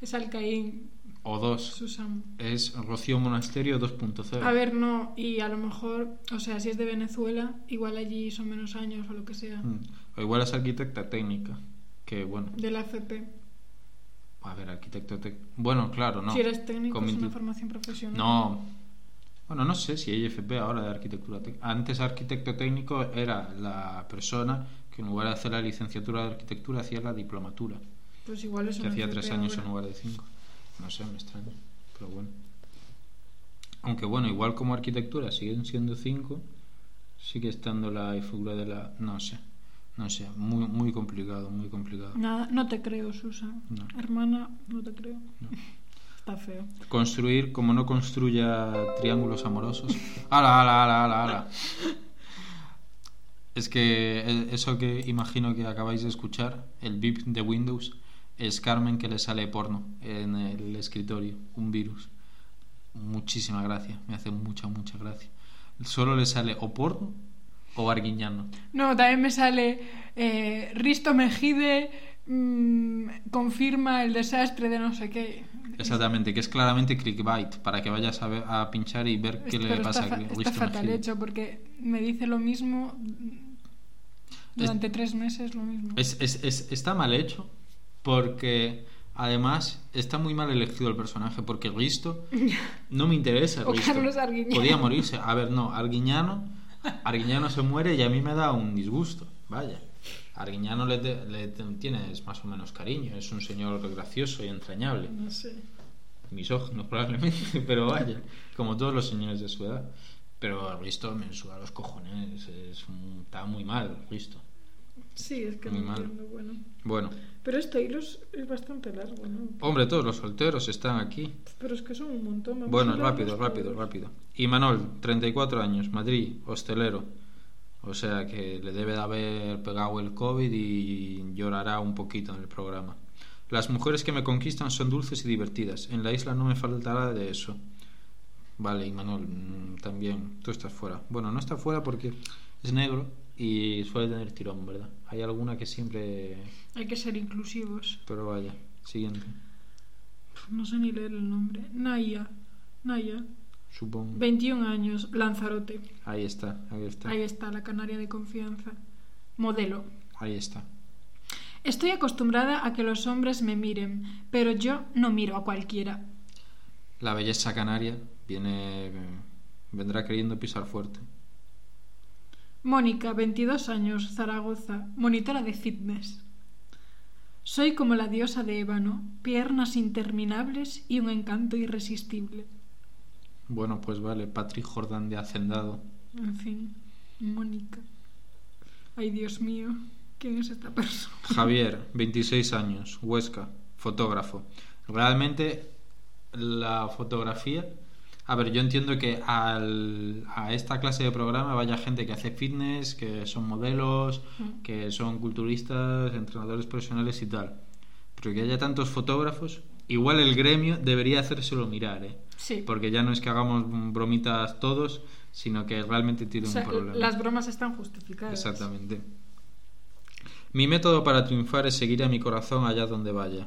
Es Alcaín, o dos, Susan. es Rocío Monasterio 2.0. A ver, no, y a lo mejor, o sea, si es de Venezuela, igual allí son menos años o lo que sea. Mm. O igual es arquitecta técnica, que bueno, De la FP. a ver, arquitecto técnico. Bueno, claro, no. si eres técnico, Con es una 20 formación profesional. No. Bueno, no sé si hay FP ahora de arquitectura técnica. Antes arquitecto técnico era la persona que en lugar de hacer la licenciatura de arquitectura hacía la diplomatura, Pues igual es que una hacía tres años ahora. en lugar de cinco. No sé, me extraña, pero bueno. Aunque bueno, igual como arquitectura siguen siendo cinco, sigue estando la figura de la... No sé, no sé, muy, muy complicado, muy complicado. Nada, no te creo, Susan. No. Hermana, no te creo. No. Está feo. Construir como no construya triángulos amorosos. ¡Hala, ala, ala, ala, ala! Es que e- eso que imagino que acabáis de escuchar, el beep de Windows, es Carmen que le sale porno en el escritorio, un virus. Muchísima gracia, me hace mucha, mucha gracia. Solo le sale o porno o arguiñano. No, también me sale eh, Risto Mejide mm, confirma el desastre de no sé qué. Exactamente, que es claramente clickbait, para que vayas a, ver- a pinchar y ver qué Pero le está pasa a está Risto fatal Mejide. hecho porque me dice lo mismo durante tres meses lo mismo. Es, es- es- está mal hecho porque además está muy mal elegido el personaje porque Risto no me interesa O Risto. Carlos Arguiñano. Podía morirse. A ver, no, Arguiñano, Arguiñano se muere y a mí me da un disgusto. Vaya. Arguiñano le, te- le te- tienes más o menos cariño. Es un señor gracioso y entrañable. No sé. Misógino probablemente, pero vaya, como todos los señores de su edad. Pero Risto me suda los cojones. Es un- está muy mal, Risto. Sí, es que Muy no mal. entiendo, bueno. Bueno, Pero este hilo es, bastante largo, ¿no? hombre, todos los solteros están aquí. Pero es que son un montón. vamos Bueno, rápido, rápido, todos. rápido. Y Manol, 34 años, Madrid, hostelero. O sea que le debe de haber pegado el COVID y llorará un poquito en el programa. Las mujeres que me conquistan son dulces y divertidas. En la isla no me faltará de eso. Vale, y Manol, mm, también, tú estás fuera. Bueno, no está fuera porque es negro y suele tener tirón, ¿verdad? Hay alguna que siempre... Hay que ser inclusivos. Pero vaya, siguiente, No sé ni leer el nombre. Naya. Naya. supongo. 21 años. Lanzarote. Ahí está, ahí está. Ahí está, la canaria de confianza. Modelo. Ahí está. Estoy acostumbrada a que los hombres me miren, pero yo no miro a cualquiera. La belleza canaria viene vendrá queriendo pisar fuerte. Mónica, 22 años, Zaragoza, monitora de fitness. Soy como la diosa de ébano, piernas interminables y un encanto irresistible. Bueno, pues vale, Patrick Jordan de Hacendado. En fin, Mónica. Ay, Dios mío, ¿quién es esta persona? Javier, 26 años, Huesca, fotógrafo. Realmente la fotografía... A ver, yo entiendo que al- a esta clase de programa vaya gente que hace fitness, que son modelos, Mm. que son culturistas, entrenadores profesionales y tal. Pero que haya tantos fotógrafos, igual el gremio debería hacérselo mirar, ¿eh? Sí. Porque ya no es que hagamos bromitas todos, sino que realmente tiene O sea, un problema. las bromas están justificadas. Exactamente. Mi método para triunfar es seguir a mi corazón allá donde vaya.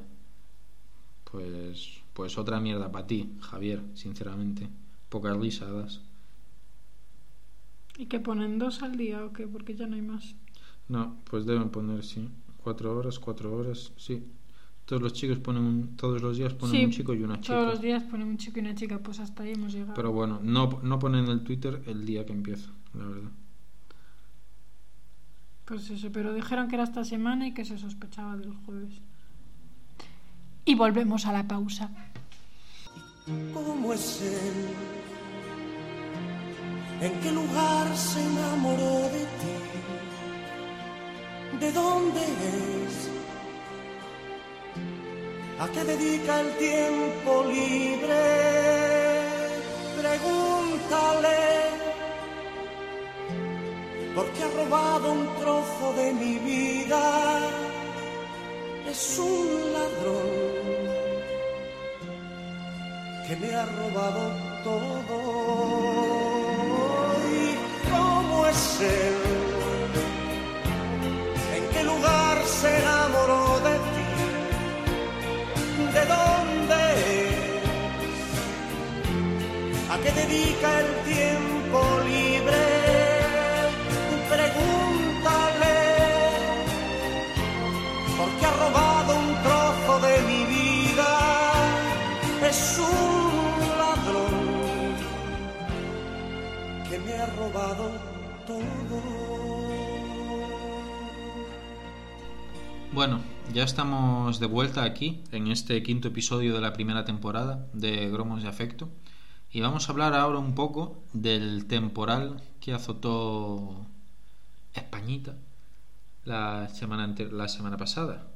Pues, pues otra mierda para ti, Javier, sinceramente. Pocas risadas. ¿Y que ponen dos al día o qué? Porque ya no hay más. No, pues deben poner, sí. Cuatro horas, cuatro horas, sí. Todos los chicos ponen un- todos los días ponen Sí, un chico y una chica. Todos los días ponen un chico y una chica, pues hasta ahí hemos llegado. Pero bueno, no, no ponen en el Twitter el día que empieza, la verdad. Pues eso, pero dijeron que era esta semana y que se sospechaba del jueves. Y volvemos a la pausa. ¿Cómo es él? ¿En qué lugar se enamoró de ti? ¿De dónde es? ¿A qué dedica el tiempo libre? Pregúntale. Porque ha robado un trozo de mi vida. Es un ladrón que me ha robado todo. ¿Y cómo es él? ¿En qué lugar se enamoró de ti? ¿De dónde es? ¿A qué dedica el tiempo robado todo. Bueno, ya estamos de vuelta aquí en este quinto episodio de la primera temporada de Gromos de Afecto y vamos a hablar ahora un poco del temporal que azotó Españita la semana la semana pasada.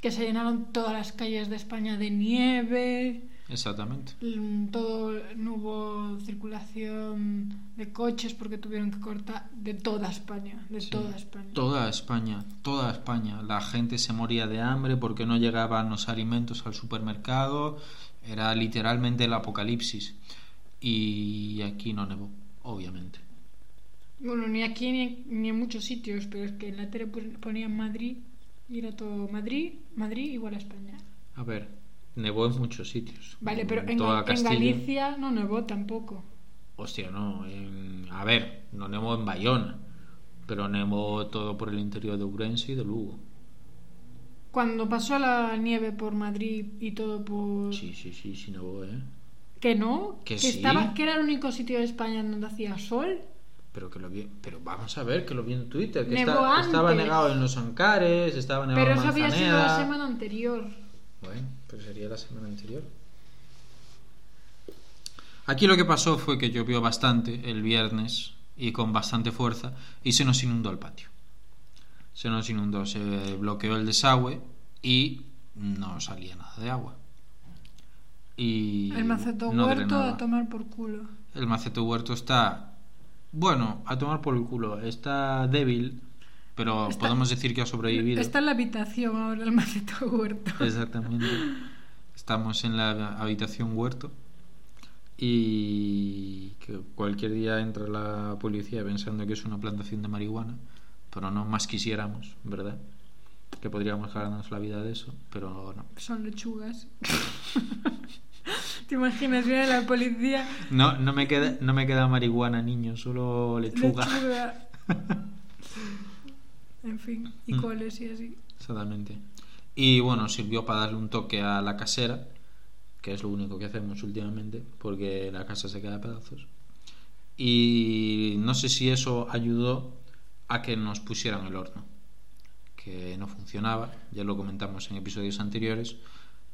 Que se llenaron todas las calles de España de nieve, Exactamente. mm, todo, no hubo circulación de coches porque tuvieron que cortar de toda España, de Sí. toda España. Toda España, toda España. La gente se moría de hambre porque no llegaban los alimentos al supermercado. Era literalmente el apocalipsis. Y aquí no nevó, obviamente. Bueno, ni aquí ni, ni en muchos sitios, pero es que en la tele pon- ponían Madrid y era todo Madrid, Madrid igual a España. A ver, nevó en muchos sitios. Vale, pero en, toda en. Galicia no nevó tampoco. Hostia, no. en- A ver, no nevó en Bayona. Pero nevó todo por el interior de Urense y de Lugo. Cuando pasó la nieve por Madrid y todo por... Sí, sí, sí, sí nevó, ¿eh? Que no, Que que, sí. estaba, que era el único sitio de España donde hacía sol. Pero que lo vi, pero vamos a ver que lo vi en Twitter, que estaba negado en los Ancares, estaba negado Pero en eso había sido la semana anterior. Bueno, pues sería la semana anterior. Aquí lo que pasó fue que llovió bastante el viernes y con bastante fuerza y se nos inundó el patio. Se nos inundó, se bloqueó el desagüe y no salía nada de agua. Y El maceto no huerto a tomar por culo. El maceto huerto está, bueno, a tomar por el culo. Está débil, pero Está- podemos decir que ha sobrevivido. Está en la habitación ahora el maceto huerto. Exactamente. Estamos en la habitación huerto y que cualquier día entra la policía pensando que es una plantación de marihuana, pero no más quisiéramos, ¿verdad? Que podríamos ganarnos la vida de eso, pero no. Son lechugas. ¿Te imaginas? Viene la policía. No, no me queda, no me queda marihuana, niño, solo lechuga. Lechuga. En fin, y Mm. coles y así. Exactamente. Y bueno, sirvió para darle un toque a la casera, que es lo único que hacemos últimamente, porque la casa se queda a pedazos. Y no sé si eso ayudó a que nos pusieran el horno, que no funcionaba, ya lo comentamos en episodios anteriores,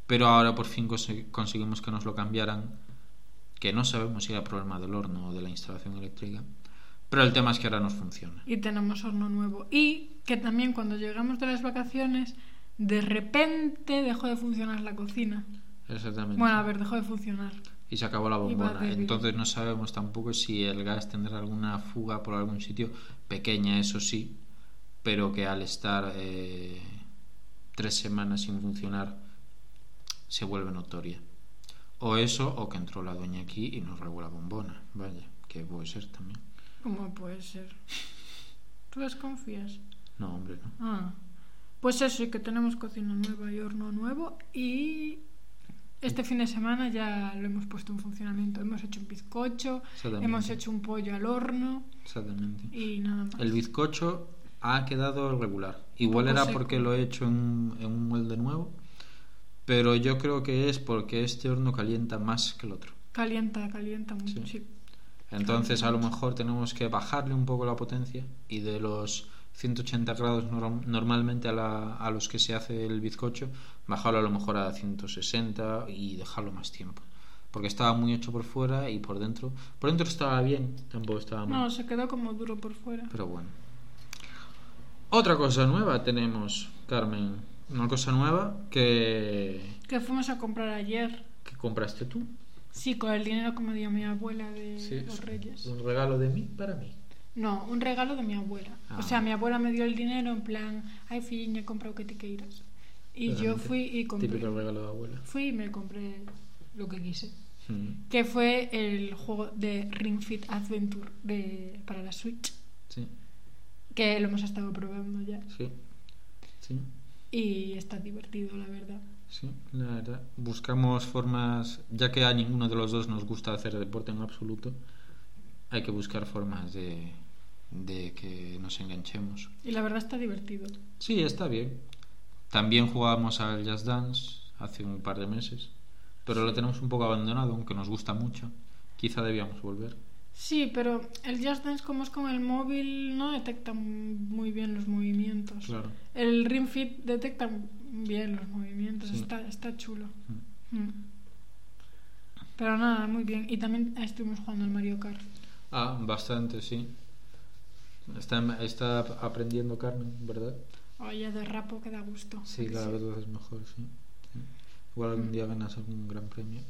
pero ahora por fin conse- conseguimos que nos lo cambiaran, que no sabemos si era problema del horno o de la instalación eléctrica, pero el tema es que ahora nos funciona. Y tenemos horno nuevo. Y que también cuando llegamos de las vacaciones, de repente dejó de funcionar la cocina. Exactamente. Bueno, a ver, dejó de funcionar. y se acabó la bombona. Entonces no sabemos tampoco si el gas tendrá alguna fuga por algún sitio, pequeña eso sí, pero que al estar eh, tres semanas sin funcionar se vuelve notoria. O eso, o que entró la doña aquí y nos robó la bombona. Vaya, que puede ser también. ¿Cómo puede ser? ¿Tú desconfías? No, hombre, no. Ah. Pues eso, y que tenemos cocina nueva y horno nuevo. Y este fin de semana ya lo hemos puesto en funcionamiento. Hemos hecho un bizcocho, hemos hecho un pollo al horno Exactamente. y nada más. El bizcocho ha quedado regular. Igual poco era seco. porque lo he hecho en, en un molde nuevo, pero yo creo que es porque este horno calienta más que el otro. Calienta, calienta mucho, Sí. sí. Entonces a lo mejor tenemos que bajarle un poco la potencia y de los 180 grados norm- normalmente a, la- a los que se hace el bizcocho, bajarlo a lo mejor a 160 y dejarlo más tiempo. Porque estaba muy hecho por fuera y por dentro. Por dentro estaba bien, tampoco estaba mal. No, se quedó como duro por fuera. Pero bueno. Otra cosa nueva tenemos, Carmen. Una cosa nueva que, Que fuimos a comprar ayer. que compraste tú. Sí, con el dinero que me dio mi abuela de Sí, los Reyes. Un regalo de mí para mí. No, un regalo de mi abuela. Ah. O sea, mi abuela me dio el dinero en plan, ay, filliña, compra o que te queiras. Y yo fui y compré. Típico regalo de abuela. Fui y me compré lo que quise. Mm, Que fue el juego de Ring Fit Adventure de, para la Switch. Sí, Que lo hemos estado probando ya. sí. Sí, Y está divertido, la verdad. Sí, la verdad. Buscamos formas, ya que a ninguno de los dos nos gusta hacer deporte en absoluto, hay que buscar formas de, de que nos enganchemos. Y la verdad está divertido. Sí, está bien. También jugábamos al Just Dance hace un par de meses, pero lo tenemos un poco abandonado, aunque nos gusta mucho. Quizá debíamos volver. Sí, pero el Just Dance como es con el móvil no detecta muy bien los movimientos. Claro. El Ring Fit detecta bien los movimientos, Sí. está, está chulo. Mm. Mm. Pero nada, muy bien. Y también estuvimos jugando al Mario Kart. Ah, bastante, sí. Está, está aprendiendo Carmen, ¿verdad? Oye, de rapo que da gusto. Sí, cada vez lo haces mejor, sí. Sí. Igual algún día ganas algún gran premio.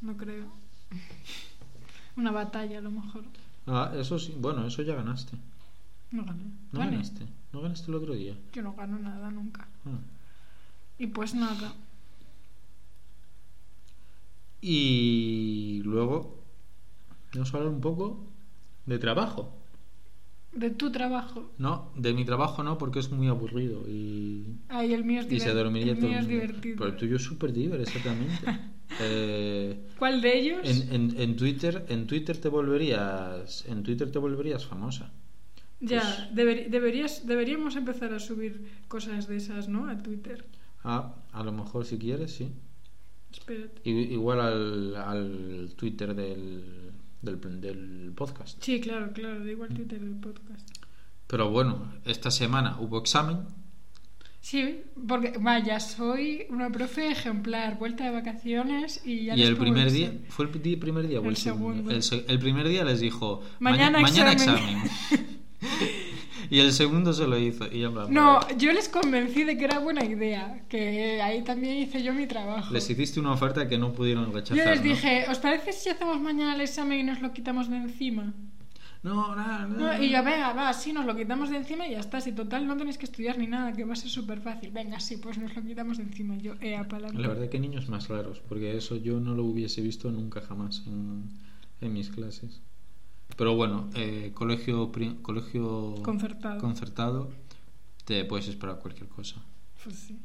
No creo. Una batalla a lo mejor. Ah, eso sí. Bueno, eso ya ganaste. No gané. ¿No Gané. ganaste? ¿No ganaste el otro día? Yo no gano nada nunca. Ah. Y pues nada. Y luego vamos a hablar un poco de trabajo. De tu trabajo. No, de mi trabajo no, porque es muy aburrido y, Ay, el mío es, y se divert- dormiría el todo mío es divertido. Pero el tuyo es súper divertido, exactamente. Eh, ¿Cuál de ellos? en, en, en Twitter, en Twitter te volverías, en Twitter te volverías famosa. Ya, pues- deber- deberías, deberíamos empezar a subir cosas de esas, ¿no? A Twitter. Ah, a lo mejor si quieres, sí. Espérate. Igual al, al Twitter del, del, del podcast. Sí, claro, claro, da igual Twitter del podcast. Pero bueno, esta semana hubo examen. Sí, porque vaya, soy una profe ejemplar, vuelta de vacaciones y ya y les el primer día. ¿fue el primer día o el, El segundo? El, primer día les dijo, Mañana mañana examen". examen. y el segundo se lo hizo. Y yo en plan, No, yo les convencí de que era buena idea, que ahí también hice yo mi trabajo. Les hiciste una oferta que no pudieron rechazar. Yo les ¿no? dije, ¿os parece si hacemos mañana el examen y nos lo quitamos de encima? No, nada, No, nada. y yo, venga, va, sí, nos lo quitamos de encima y ya está. Si total no tenéis que estudiar ni nada, que va a ser súper fácil. Venga, sí, pues nos lo quitamos de encima. Yo, ea, pa'lante. La verdad que niños más raros, porque eso yo no lo hubiese visto nunca jamás en, en mis clases. Pero bueno, eh, colegio, colegio Concertado. concertado, te puedes esperar cualquier cosa. Pues sí.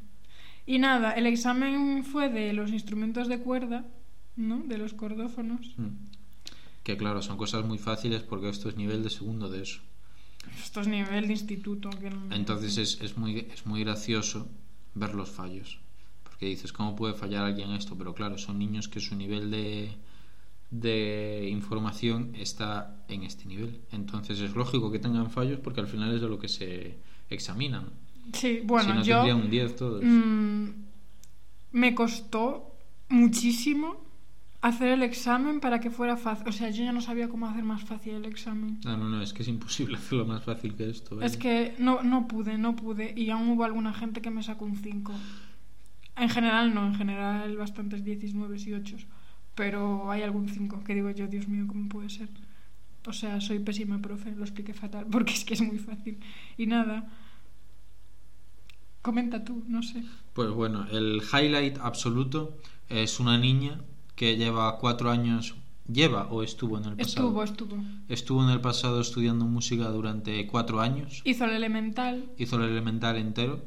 Y nada, el examen fue de los instrumentos de cuerda, ¿no? De los cordófonos. Mm. Que claro, son cosas muy fáciles porque esto es nivel de segundo de eso. Esto es nivel de instituto. Que no- Entonces es, es, muy, es muy gracioso ver los fallos. Porque dices, ¿cómo puede fallar alguien esto? Pero claro, son niños que su nivel de, de información está en este nivel. Entonces es lógico que tengan fallos porque al final es de lo que se examinan. Sí, bueno, si no yo... un 10 todos. mm, me costó muchísimo hacer el examen para que fuera fácil. O sea, yo ya no sabía cómo hacer más fácil el examen. No, no, no, es que es imposible hacerlo más fácil que esto. Es que no, no pude, no pude. Y aún hubo alguna gente que me sacó un 5. En general no, en general bastantes 19 y 8. Pero hay algún 5 que digo yo, Dios mío, ¿cómo puede ser? O sea, soy pésima profe, lo expliqué fatal, porque es que es muy fácil. Y nada. Comenta tú, no sé. Pues bueno, el highlight absoluto es una niña que lleva cuatro años, lleva o estuvo en el pasado. Estuvo, estuvo. Estuvo en el pasado estudiando música durante cuatro años. Hizo el elemental. Hizo el elemental entero.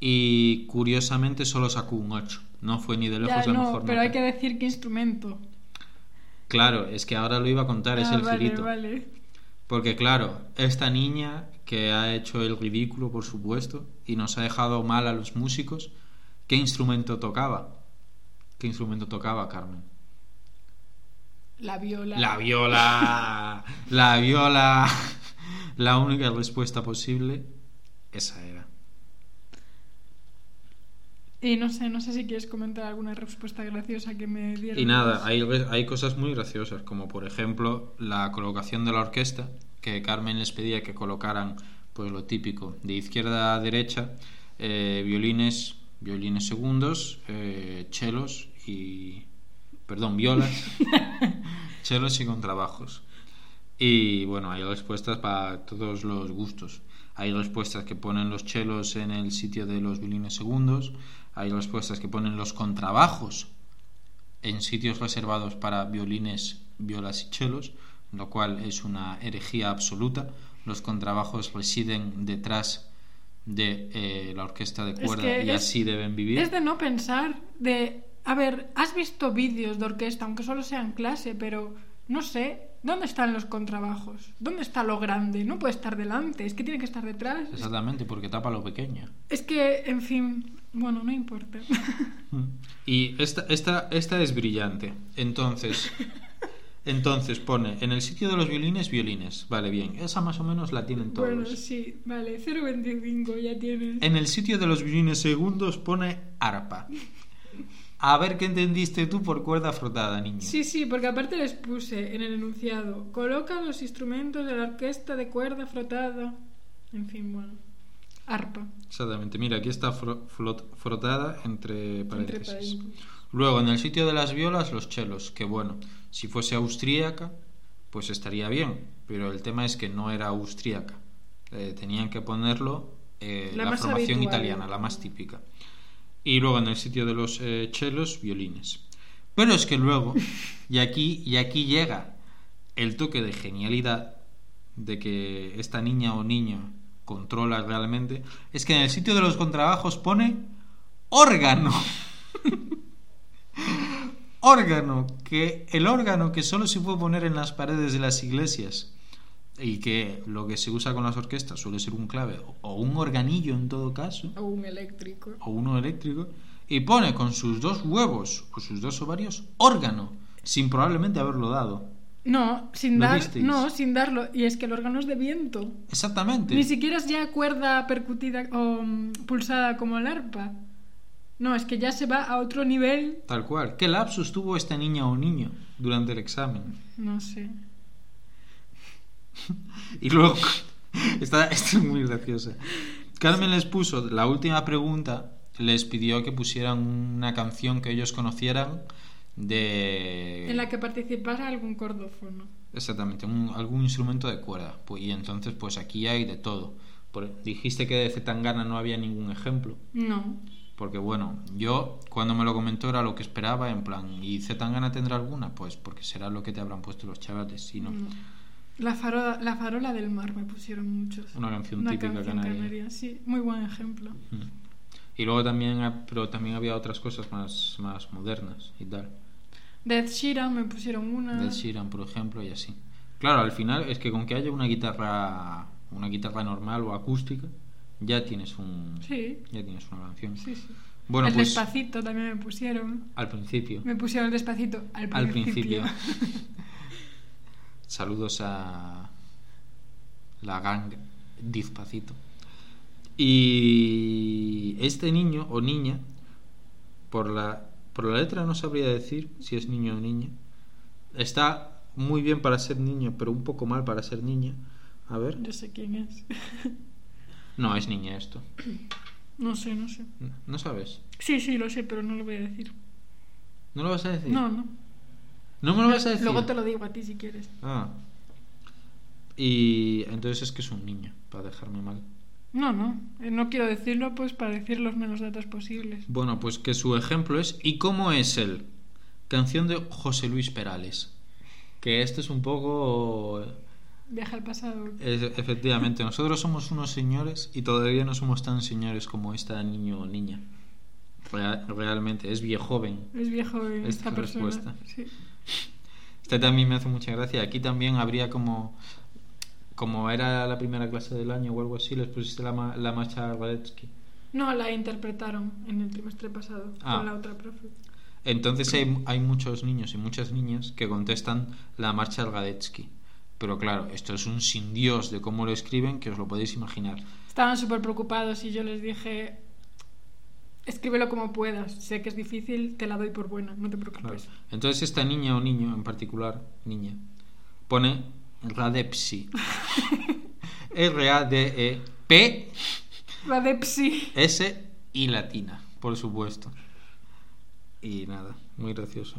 Y curiosamente solo sacó un 8. No fue ni de lejos Ya, la no, mejor pero nota. hay que decir qué instrumento. Claro, es que ahora lo iba a contar, es Ah, el vale, girito. vale. Porque claro, esta niña que ha hecho el ridículo, por supuesto, y nos ha dejado mal a los músicos, ¿qué instrumento tocaba? ¿Qué instrumento tocaba, Carmen? La viola. La viola. La viola. La única respuesta posible, esa era. Y no sé, no sé si quieres comentar alguna respuesta graciosa que me dieron. Y nada, hay, hay cosas muy graciosas, como por ejemplo la colocación de la orquesta, que Carmen les pedía que colocaran pues lo típico, de izquierda a derecha, eh, violines, violines segundos, eh, chelos y... perdón, violas, chelos y contrabajos. Y bueno, hay respuestas para todos los gustos. Hay respuestas que ponen los chelos en el sitio de los violines segundos. Hay respuestas que ponen los contrabajos en sitios reservados para violines, violas y chelos, lo cual es una herejía absoluta. Los contrabajos residen detrás de eh, la orquesta de Es cuerda que y es- así deben vivir. Es de no pensar, de... A ver, has visto vídeos de orquesta, aunque solo sea en clase, pero no sé, ¿dónde están los contrabajos? ¿Dónde está lo grande? No puede estar delante, es que tiene que estar detrás. Exactamente, porque tapa lo pequeño. Es que, en fin, bueno, no importa. Y esta, esta, esta es brillante. Entonces, entonces pone en el sitio de los violines, violines. Vale, bien. Esa más o menos la tienen todos. bueno, sí, vale, 0.25 ya tienes. En el sitio de los violines segundos pone arpa. A ver qué entendiste tú por cuerda frotada, niño. Sí, sí, porque aparte les puse en el enunciado, coloca los instrumentos de la orquesta de cuerda frotada. En fin, bueno. Arpa. Exactamente. Mira, aquí está frotada entre Entre paréntesis. Luego, en el sitio de las violas, los chelos. Que bueno, si fuese austríaca, pues estaría bien. Pero el tema es que no era austríaca. Eh, tenían que ponerlo eh, La formación habitual. italiana, la más típica. Y luego en el sitio de los eh, chelos, violines. Pero es que luego, y aquí, y aquí llega el toque de genialidad de que esta niña o niño controla realmente, es que en el sitio de los contrabajos pone órgano. órgano, que el órgano que solo se puede poner en las paredes de las iglesias y que lo que se usa con las orquestas suele ser un clave o un organillo en todo caso O un eléctrico. o uno eléctrico y pone con sus dos huevos o sus dos ovarios órgano sin probablemente haberlo dado No, sin ¿Lo dar, no, sin darlo. Y es que el órgano es de viento. Exactamente. Ni siquiera es ya cuerda percutida o mm, pulsada como el arpa. No, es que ya se va a otro nivel. Tal cual. ¿Qué lapsus tuvo esta niña o niño durante el examen? No sé. Y luego, esta, esta es muy graciosa. Carmen les puso la última pregunta, les pidió que pusieran una canción que ellos conocieran de... En la que participara algún cordófono. Exactamente, un- algún instrumento de cuerda. Pues, y entonces, pues aquí hay de todo. Por- dijiste que de Zetangana no había ningún ejemplo. No. Porque bueno, yo cuando me lo comentó era lo que esperaba, en plan, ¿y Zetangana tendrá alguna? Pues porque será lo que te habrán puesto los chavales, si no. no. La, farola, la farola del mar me pusieron muchos. Una canción Una típica canción canaria. canaria, Sí, muy buen ejemplo. Y luego también, ha- pero también había otras cosas más, más modernas y tal. De Ed Sheeran me pusieron una. De Sheeran, por ejemplo, y así. Claro, al final es que con que haya una guitarra, una guitarra normal o acústica, ya tienes un, Sí, ya tienes una canción. sí, sí. Bueno, el pues despacito también me pusieron. al principio, Me pusieron el despacito al al principio. Saludos a la gang Despacito. Y este niño o niña, por la, por la letra no sabría decir si es niño o niña, está muy bien para ser niño, pero un poco mal para ser niña. A ver, Yo sé quién es. no es niña esto. No sé, no sé. ¿No sabes? Sí, sí, lo sé, pero no lo voy a decir. ¿No lo vas a decir? No, no. ¿No me lo vas a decir? Luego te lo digo a ti si quieres. Ah. Y entonces es que es un niño, para dejarme mal. No, no. eh, No quiero decirlo pues para decir los menos datos posibles. Bueno, pues que su ejemplo es ¿Y cómo es él? Canción de José Luis Perales. Que esto es un poco... Viaja al pasado. es- efectivamente, nosotros somos unos señores y todavía no somos tan señores como esta niño o niña. Real- realmente, es viejoven. Es viejo Esta esta persona. respuesta. Sí. Este también me hace mucha gracia. Aquí también habría como... Como era la primera clase del año o algo así, les pusiste la, ma- la marcha Radetzky. No, la interpretaron en el trimestre pasado Ah. con la otra profe. Entonces hay, hay muchos niños y muchas niñas que contestan la marcha del Gadetsky. Pero claro, esto es un sin Dios de cómo lo escriben que os lo podéis imaginar. Estaban súper preocupados y yo les dije, escríbelo como puedas. Sé que es difícil, te la doy por buena, no te Claro. preocupes. Entonces esta niña o niño en particular, niña, pone Radepsi. R-A-D-E-P-S La de Psi. y latina, por supuesto. Y nada, muy gracioso.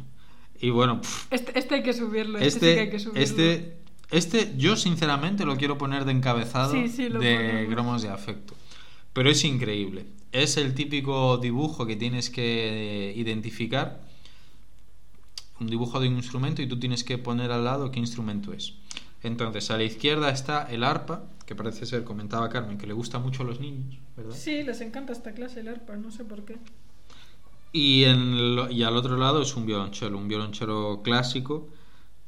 Y bueno, pff, Este, este hay que subirlo. Este, sí que hay Este, que subirlo. este, este, yo sinceramente lo quiero poner de encabezado Sí, sí, lo de gromos de afecto. Pero es increíble. Es el típico dibujo que tienes que identificar. Un dibujo de un instrumento y tú tienes que poner al lado qué instrumento es. Entonces, a la izquierda está el arpa, que parece ser, comentaba Carmen, que le gusta mucho a los niños, ¿verdad? Sí, les encanta esta clase el arpa, no sé por qué. Y, en y al otro lado es un violonchelo, un violonchelo clásico,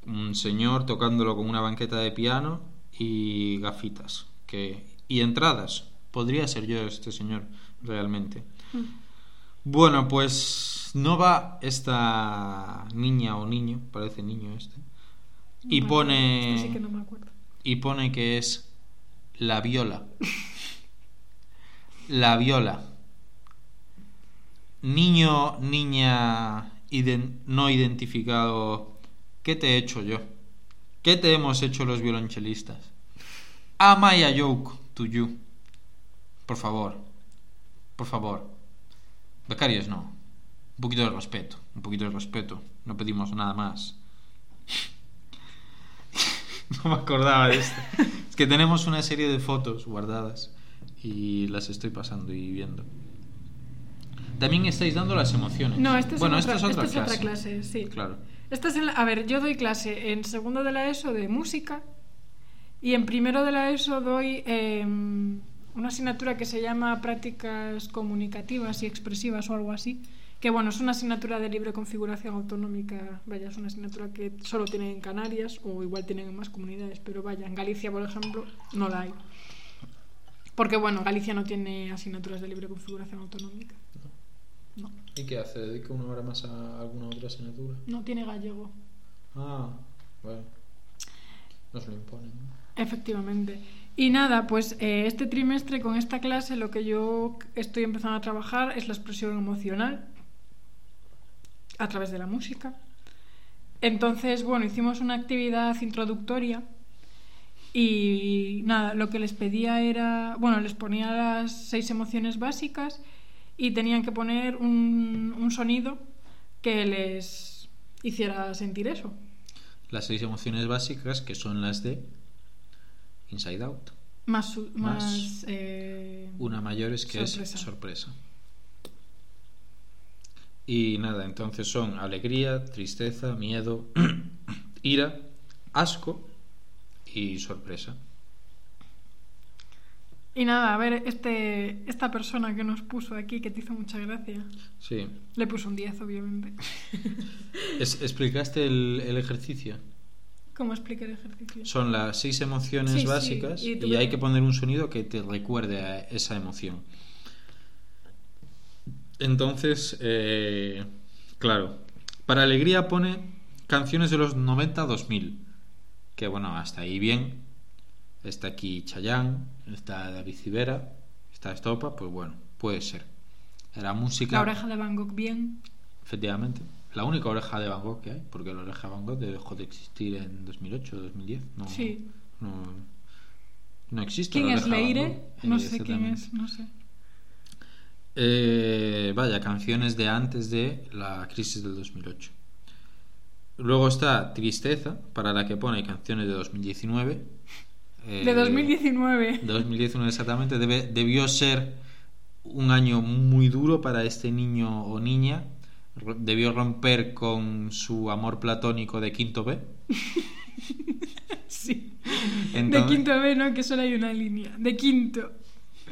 un señor tocándolo con una banqueta de piano y gafitas. Que, y entradas. Podría ser yo este señor, realmente. Bueno, pues no va esta niña o niño, parece niño este, y pone, este sí que no me acuerdo. y pone que es la viola. La viola. Niño, niña no identificado, ¿qué te he hecho yo? ¿Qué te hemos hecho los violonchelistas? Am I a joke to you? Por favor, por favor. Becarios no. Un poquito de respeto, un poquito de respeto. No pedimos nada más. no me acordaba de esto. Es que tenemos una serie de fotos guardadas y las estoy pasando y viendo. También estáis dando las emociones. No, esta es, bueno, otra, esta es otra esta es clase. otra clase, sí. Claro. Esta es en la- a ver, yo doy clase en segundo de la ESO de música y en primero de la ESO doy eh, una asignatura que se llama prácticas comunicativas y expresivas o algo así. Que bueno, es una asignatura de libre configuración autonómica. Vaya, es una asignatura que solo tienen en Canarias o igual tienen en más comunidades, pero vaya, en Galicia, por ejemplo, no la hay. Porque bueno, Galicia no tiene asignaturas de libre configuración autonómica. No, ¿Y qué hace? ¿Dedica una hora más a alguna otra asignatura? no tiene gallego. Ah, bueno. nos lo imponen. Efectivamente. Y nada, pues eh, este trimestre con esta clase lo que yo estoy empezando a trabajar es la expresión emocional a través de la música. Entonces, bueno, hicimos una actividad introductoria y nada, lo que les pedía era, bueno, les ponía las seis emociones básicas y tenían que poner un, un sonido que les hiciera sentir eso. Las seis emociones básicas que son las de Inside Out. Más, su- Más más, eh, Una mayor es que Sorpresa. es sorpresa. Y nada, entonces son alegría, tristeza, miedo, ira, asco y sorpresa. Y nada, a ver, este, esta persona que nos puso aquí, que te hizo mucha gracia, Sí. le puso un 10, obviamente. Es- ¿Explicaste el, el ejercicio? ¿Cómo explica el ejercicio? Son las seis emociones Sí, sí, básicas y hay que poner un sonido que te recuerde a esa emoción. Entonces, eh, claro, para alegría pone canciones de los 90-2000, que bueno, hasta ahí bien. Está aquí Chayanne, está David Civera, está Estopa, pues bueno, puede ser. La música... La oreja de Van Gogh, bien. Efectivamente. La única oreja de Van Gogh que hay, porque la oreja de Van Gogh dejó de existir en 2008 o 2010. No, Sí. no, no existe. ¿Quién la es Van Leire? Gogh. No Eh, sé quién es, no sé. Eh, vaya, canciones de antes de la crisis del 2008. Luego está Tristeza, para la que pone canciones de 2019. Eh, De 2019. de 2019 exactamente. Debe- debió ser un año muy duro para este niño o niña. Debió romper con su amor platónico de quinto B. Sí. Entonces- De quinto B, ¿no? Que solo hay una línea. De quinto.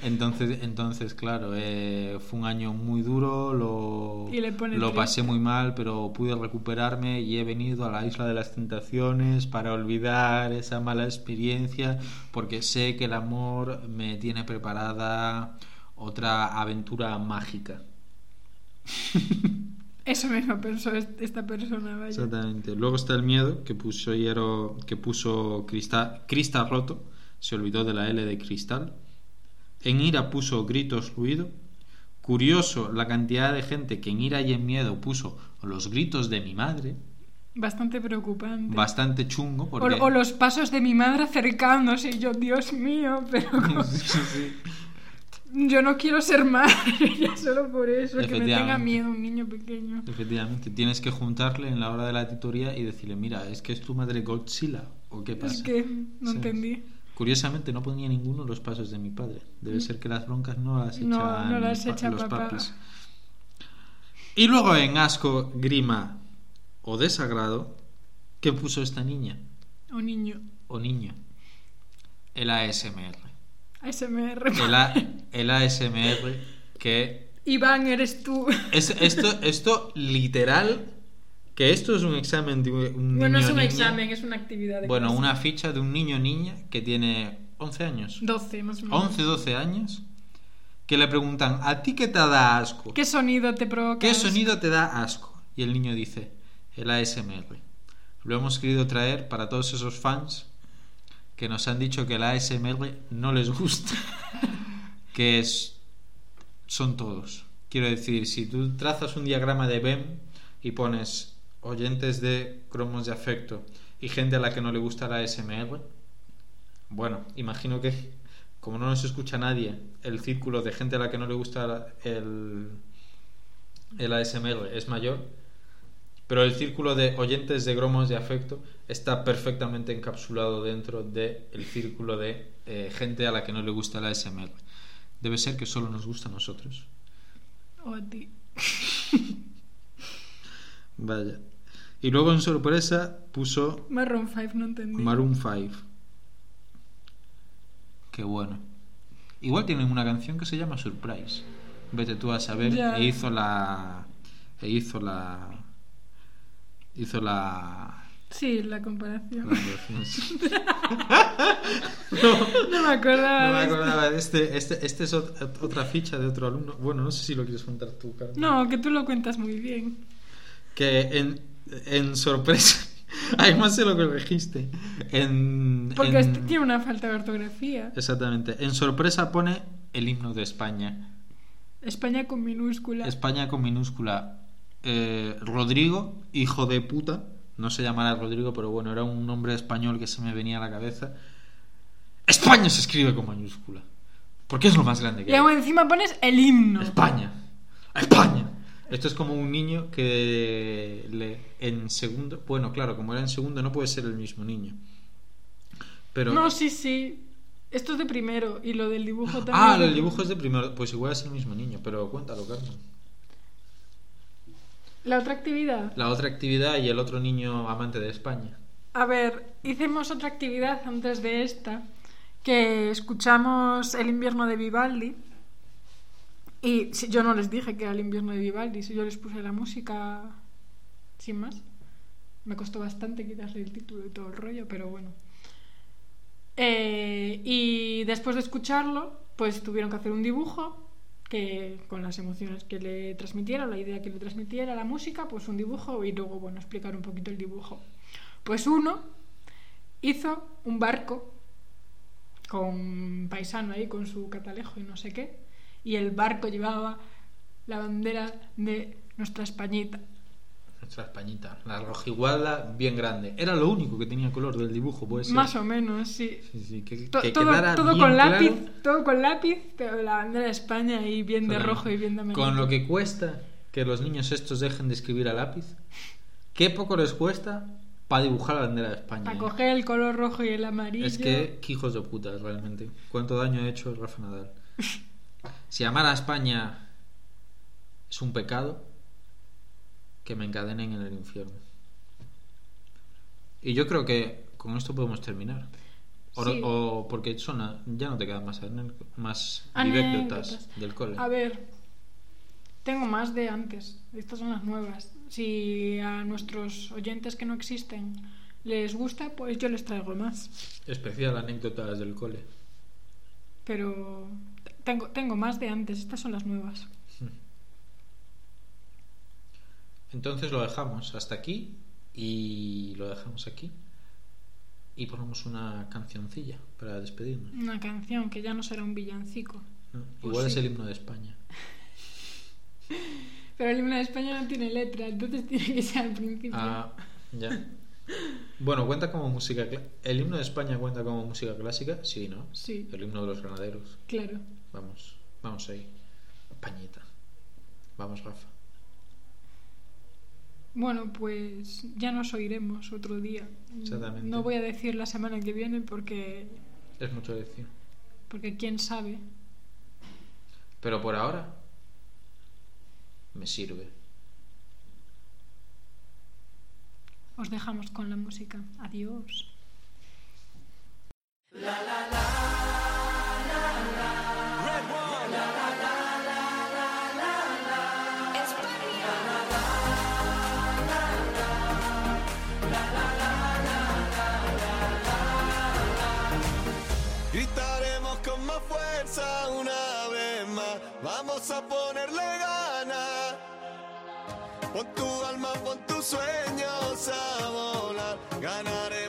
Entonces, entonces claro, eh, fue un año muy duro, lo, lo pasé muy mal, pero pude recuperarme y he venido a la isla de las tentaciones para olvidar esa mala experiencia, porque sé que el amor me tiene preparada otra aventura mágica. Eso mismo pensó est- esta persona, vaya. Exactamente. Luego está el miedo, que puso Hiero, que puso cristal, cristal roto, se olvidó de la L de cristal. En ira puso gritos ruido. Curioso la cantidad de gente que en ira y en miedo puso los gritos de mi madre. Bastante preocupante. Bastante chungo O, porque... o los pasos de mi madre acercándose y yo, Dios mío, pero Sí, sí. Yo no quiero ser madre, ya solo por eso, que me tenga miedo un niño pequeño. Efectivamente, tienes que juntarle en la hora de la tutoría y decirle, mira, ¿es que es tu madre Godzilla? ¿O qué pasa? Es que no entendí. Curiosamente no ponía ninguno los pasos de mi padre. Debe ser que las broncas no las echan No, no las pa- echa los papá. papis. Y luego en asco, grima o desagrado, ¿qué puso esta niña O niño. o niño? El ASMR. ASMR. El, A- el ASMR que Iván, eres tú. es esto esto literal que esto es un examen de un bueno, niño es un niña. examen, es una actividad de Bueno, clase. una ficha de un niño niña que tiene 11 años. 12 más o menos. 11, 12 años, que le preguntan, ¿a ti qué te da asco? ¿Qué sonido te provoca? ¿Qué sonido te da asco? Y el niño dice, el ASMR. Lo hemos querido traer para todos esos fans que nos han dicho que el ASMR no les gusta, que es, son todos. Quiero decir, si tú trazas un diagrama de BEM y pones oyentes de cromos de afecto y gente a la que no le gusta la ASMR, bueno, imagino que como no nos escucha nadie, el círculo de gente a la que no le gusta la- el, el ASMR es mayor, pero el círculo de oyentes de gromos de afecto está perfectamente encapsulado dentro del círculo de eh, gente a la que no le gusta el ASMR. Debe ser que solo nos gusta a nosotros. O a ti. Vaya. Y luego en sorpresa puso Marron 5, no entendí. Maroon 5. Qué bueno. Igual tienen una canción que se llama Surprise. Vete tú a saber. Ya. E hizo la. E hizo la. Hizo la. Sí, la comparación. la- no, No me acordaba. no me de acordaba. Este, este, este es ot- otra ficha de otro alumno. Bueno, no sé si lo quieres contar tú, Carmen. No, que tú lo cuentas muy bien. que en, en sorpresa Además se lo corregiste. En, Porque en- tiene una falta de ortografía. Exactamente. En sorpresa pone el himno de España. España con minúscula. España con minúscula. Eh, Rodrigo, hijo de puta. No se llamará Rodrigo, pero bueno, era un nombre español que se me venía a la cabeza. España se escribe con mayúscula. Porque es lo más grande que y hay. aún encima pones el himno. España. España. Esto es como un niño que le, en segundo. Bueno, claro, como era en segundo, no puede ser el mismo niño. Pero. No, sí, sí. Esto es de primero. Y lo del dibujo también. ah, es de el dibujo es de primero. Pues igual es el mismo niño, pero cuéntalo, Carmen. La otra actividad. La otra actividad y el otro niño amante de España. A ver, hicimos otra actividad antes de esta, que escuchamos El invierno de Vivaldi. Y si- yo no les dije que era el invierno de Vivaldi, si yo les puse la música sin más. Me costó bastante quitarle el título y todo el rollo, pero bueno. Eh, y después de escucharlo, pues tuvieron que hacer un dibujo que con las emociones que le transmitiera, la idea que le transmitiera la música, pues un dibujo y luego, bueno, explicar un poquito el dibujo. Pues uno hizo un barco con paisano ahí con su catalejo y no sé qué, y el barco llevaba la bandera de nuestra Españita. Nuestra Españita. La rojigualda bien grande. Era lo único que tenía color del dibujo, puede ser. Más o menos, sí. Sí, sí, que, To- que todo quedara todo bien con claro lápiz, todo con lápiz, pero la bandera de España ahí bien de rojo y bien de amarillo. Con lo que cuesta que los niños estos dejen de escribir a lápiz, qué poco les cuesta para dibujar la bandera de España. Para ¿eh? coger el color rojo y el amarillo. Es que, qué hijos de puta, realmente. ¿Cuánto daño ha hecho Rafa Nadal? Si amar a España es un pecado, que me encadenen en el infierno. Y yo creo que con esto podemos terminar. O, Sí. o porque son ya no te quedan más, más Anécdotas. anécdotas del cole. A ver, tengo más de antes. Estas son las nuevas. Si a nuestros oyentes que no existen les gusta, pues yo les traigo más. Especial anécdotas del cole. Pero tengo, tengo más de antes. Estas son las nuevas. Entonces lo dejamos hasta aquí y lo dejamos aquí y ponemos una cancioncilla para despedirnos. Una canción que ya no será un villancico. ¿no? Pues Igual es el himno de España. Pero el himno de España no tiene letra, entonces tiene que ser al principio. Ah, ya. Bueno, cuenta como música. ¿El himno de España cuenta como música clásica? Sí, ¿no? Sí, El himno de los granaderos. claro. Vamos, vamos ahí. Españita. Vamos, Rafa. Bueno, pues ya nos oiremos otro día. Exactamente. No voy a decir la semana que viene porque Es mucho decir. porque quién sabe. Pero por ahora me sirve. Os dejamos con la música. Adiós. Gritaremos Vamos a ponerle ganas. Pon tu alma, pon tus sueños a volar. Ganaremos.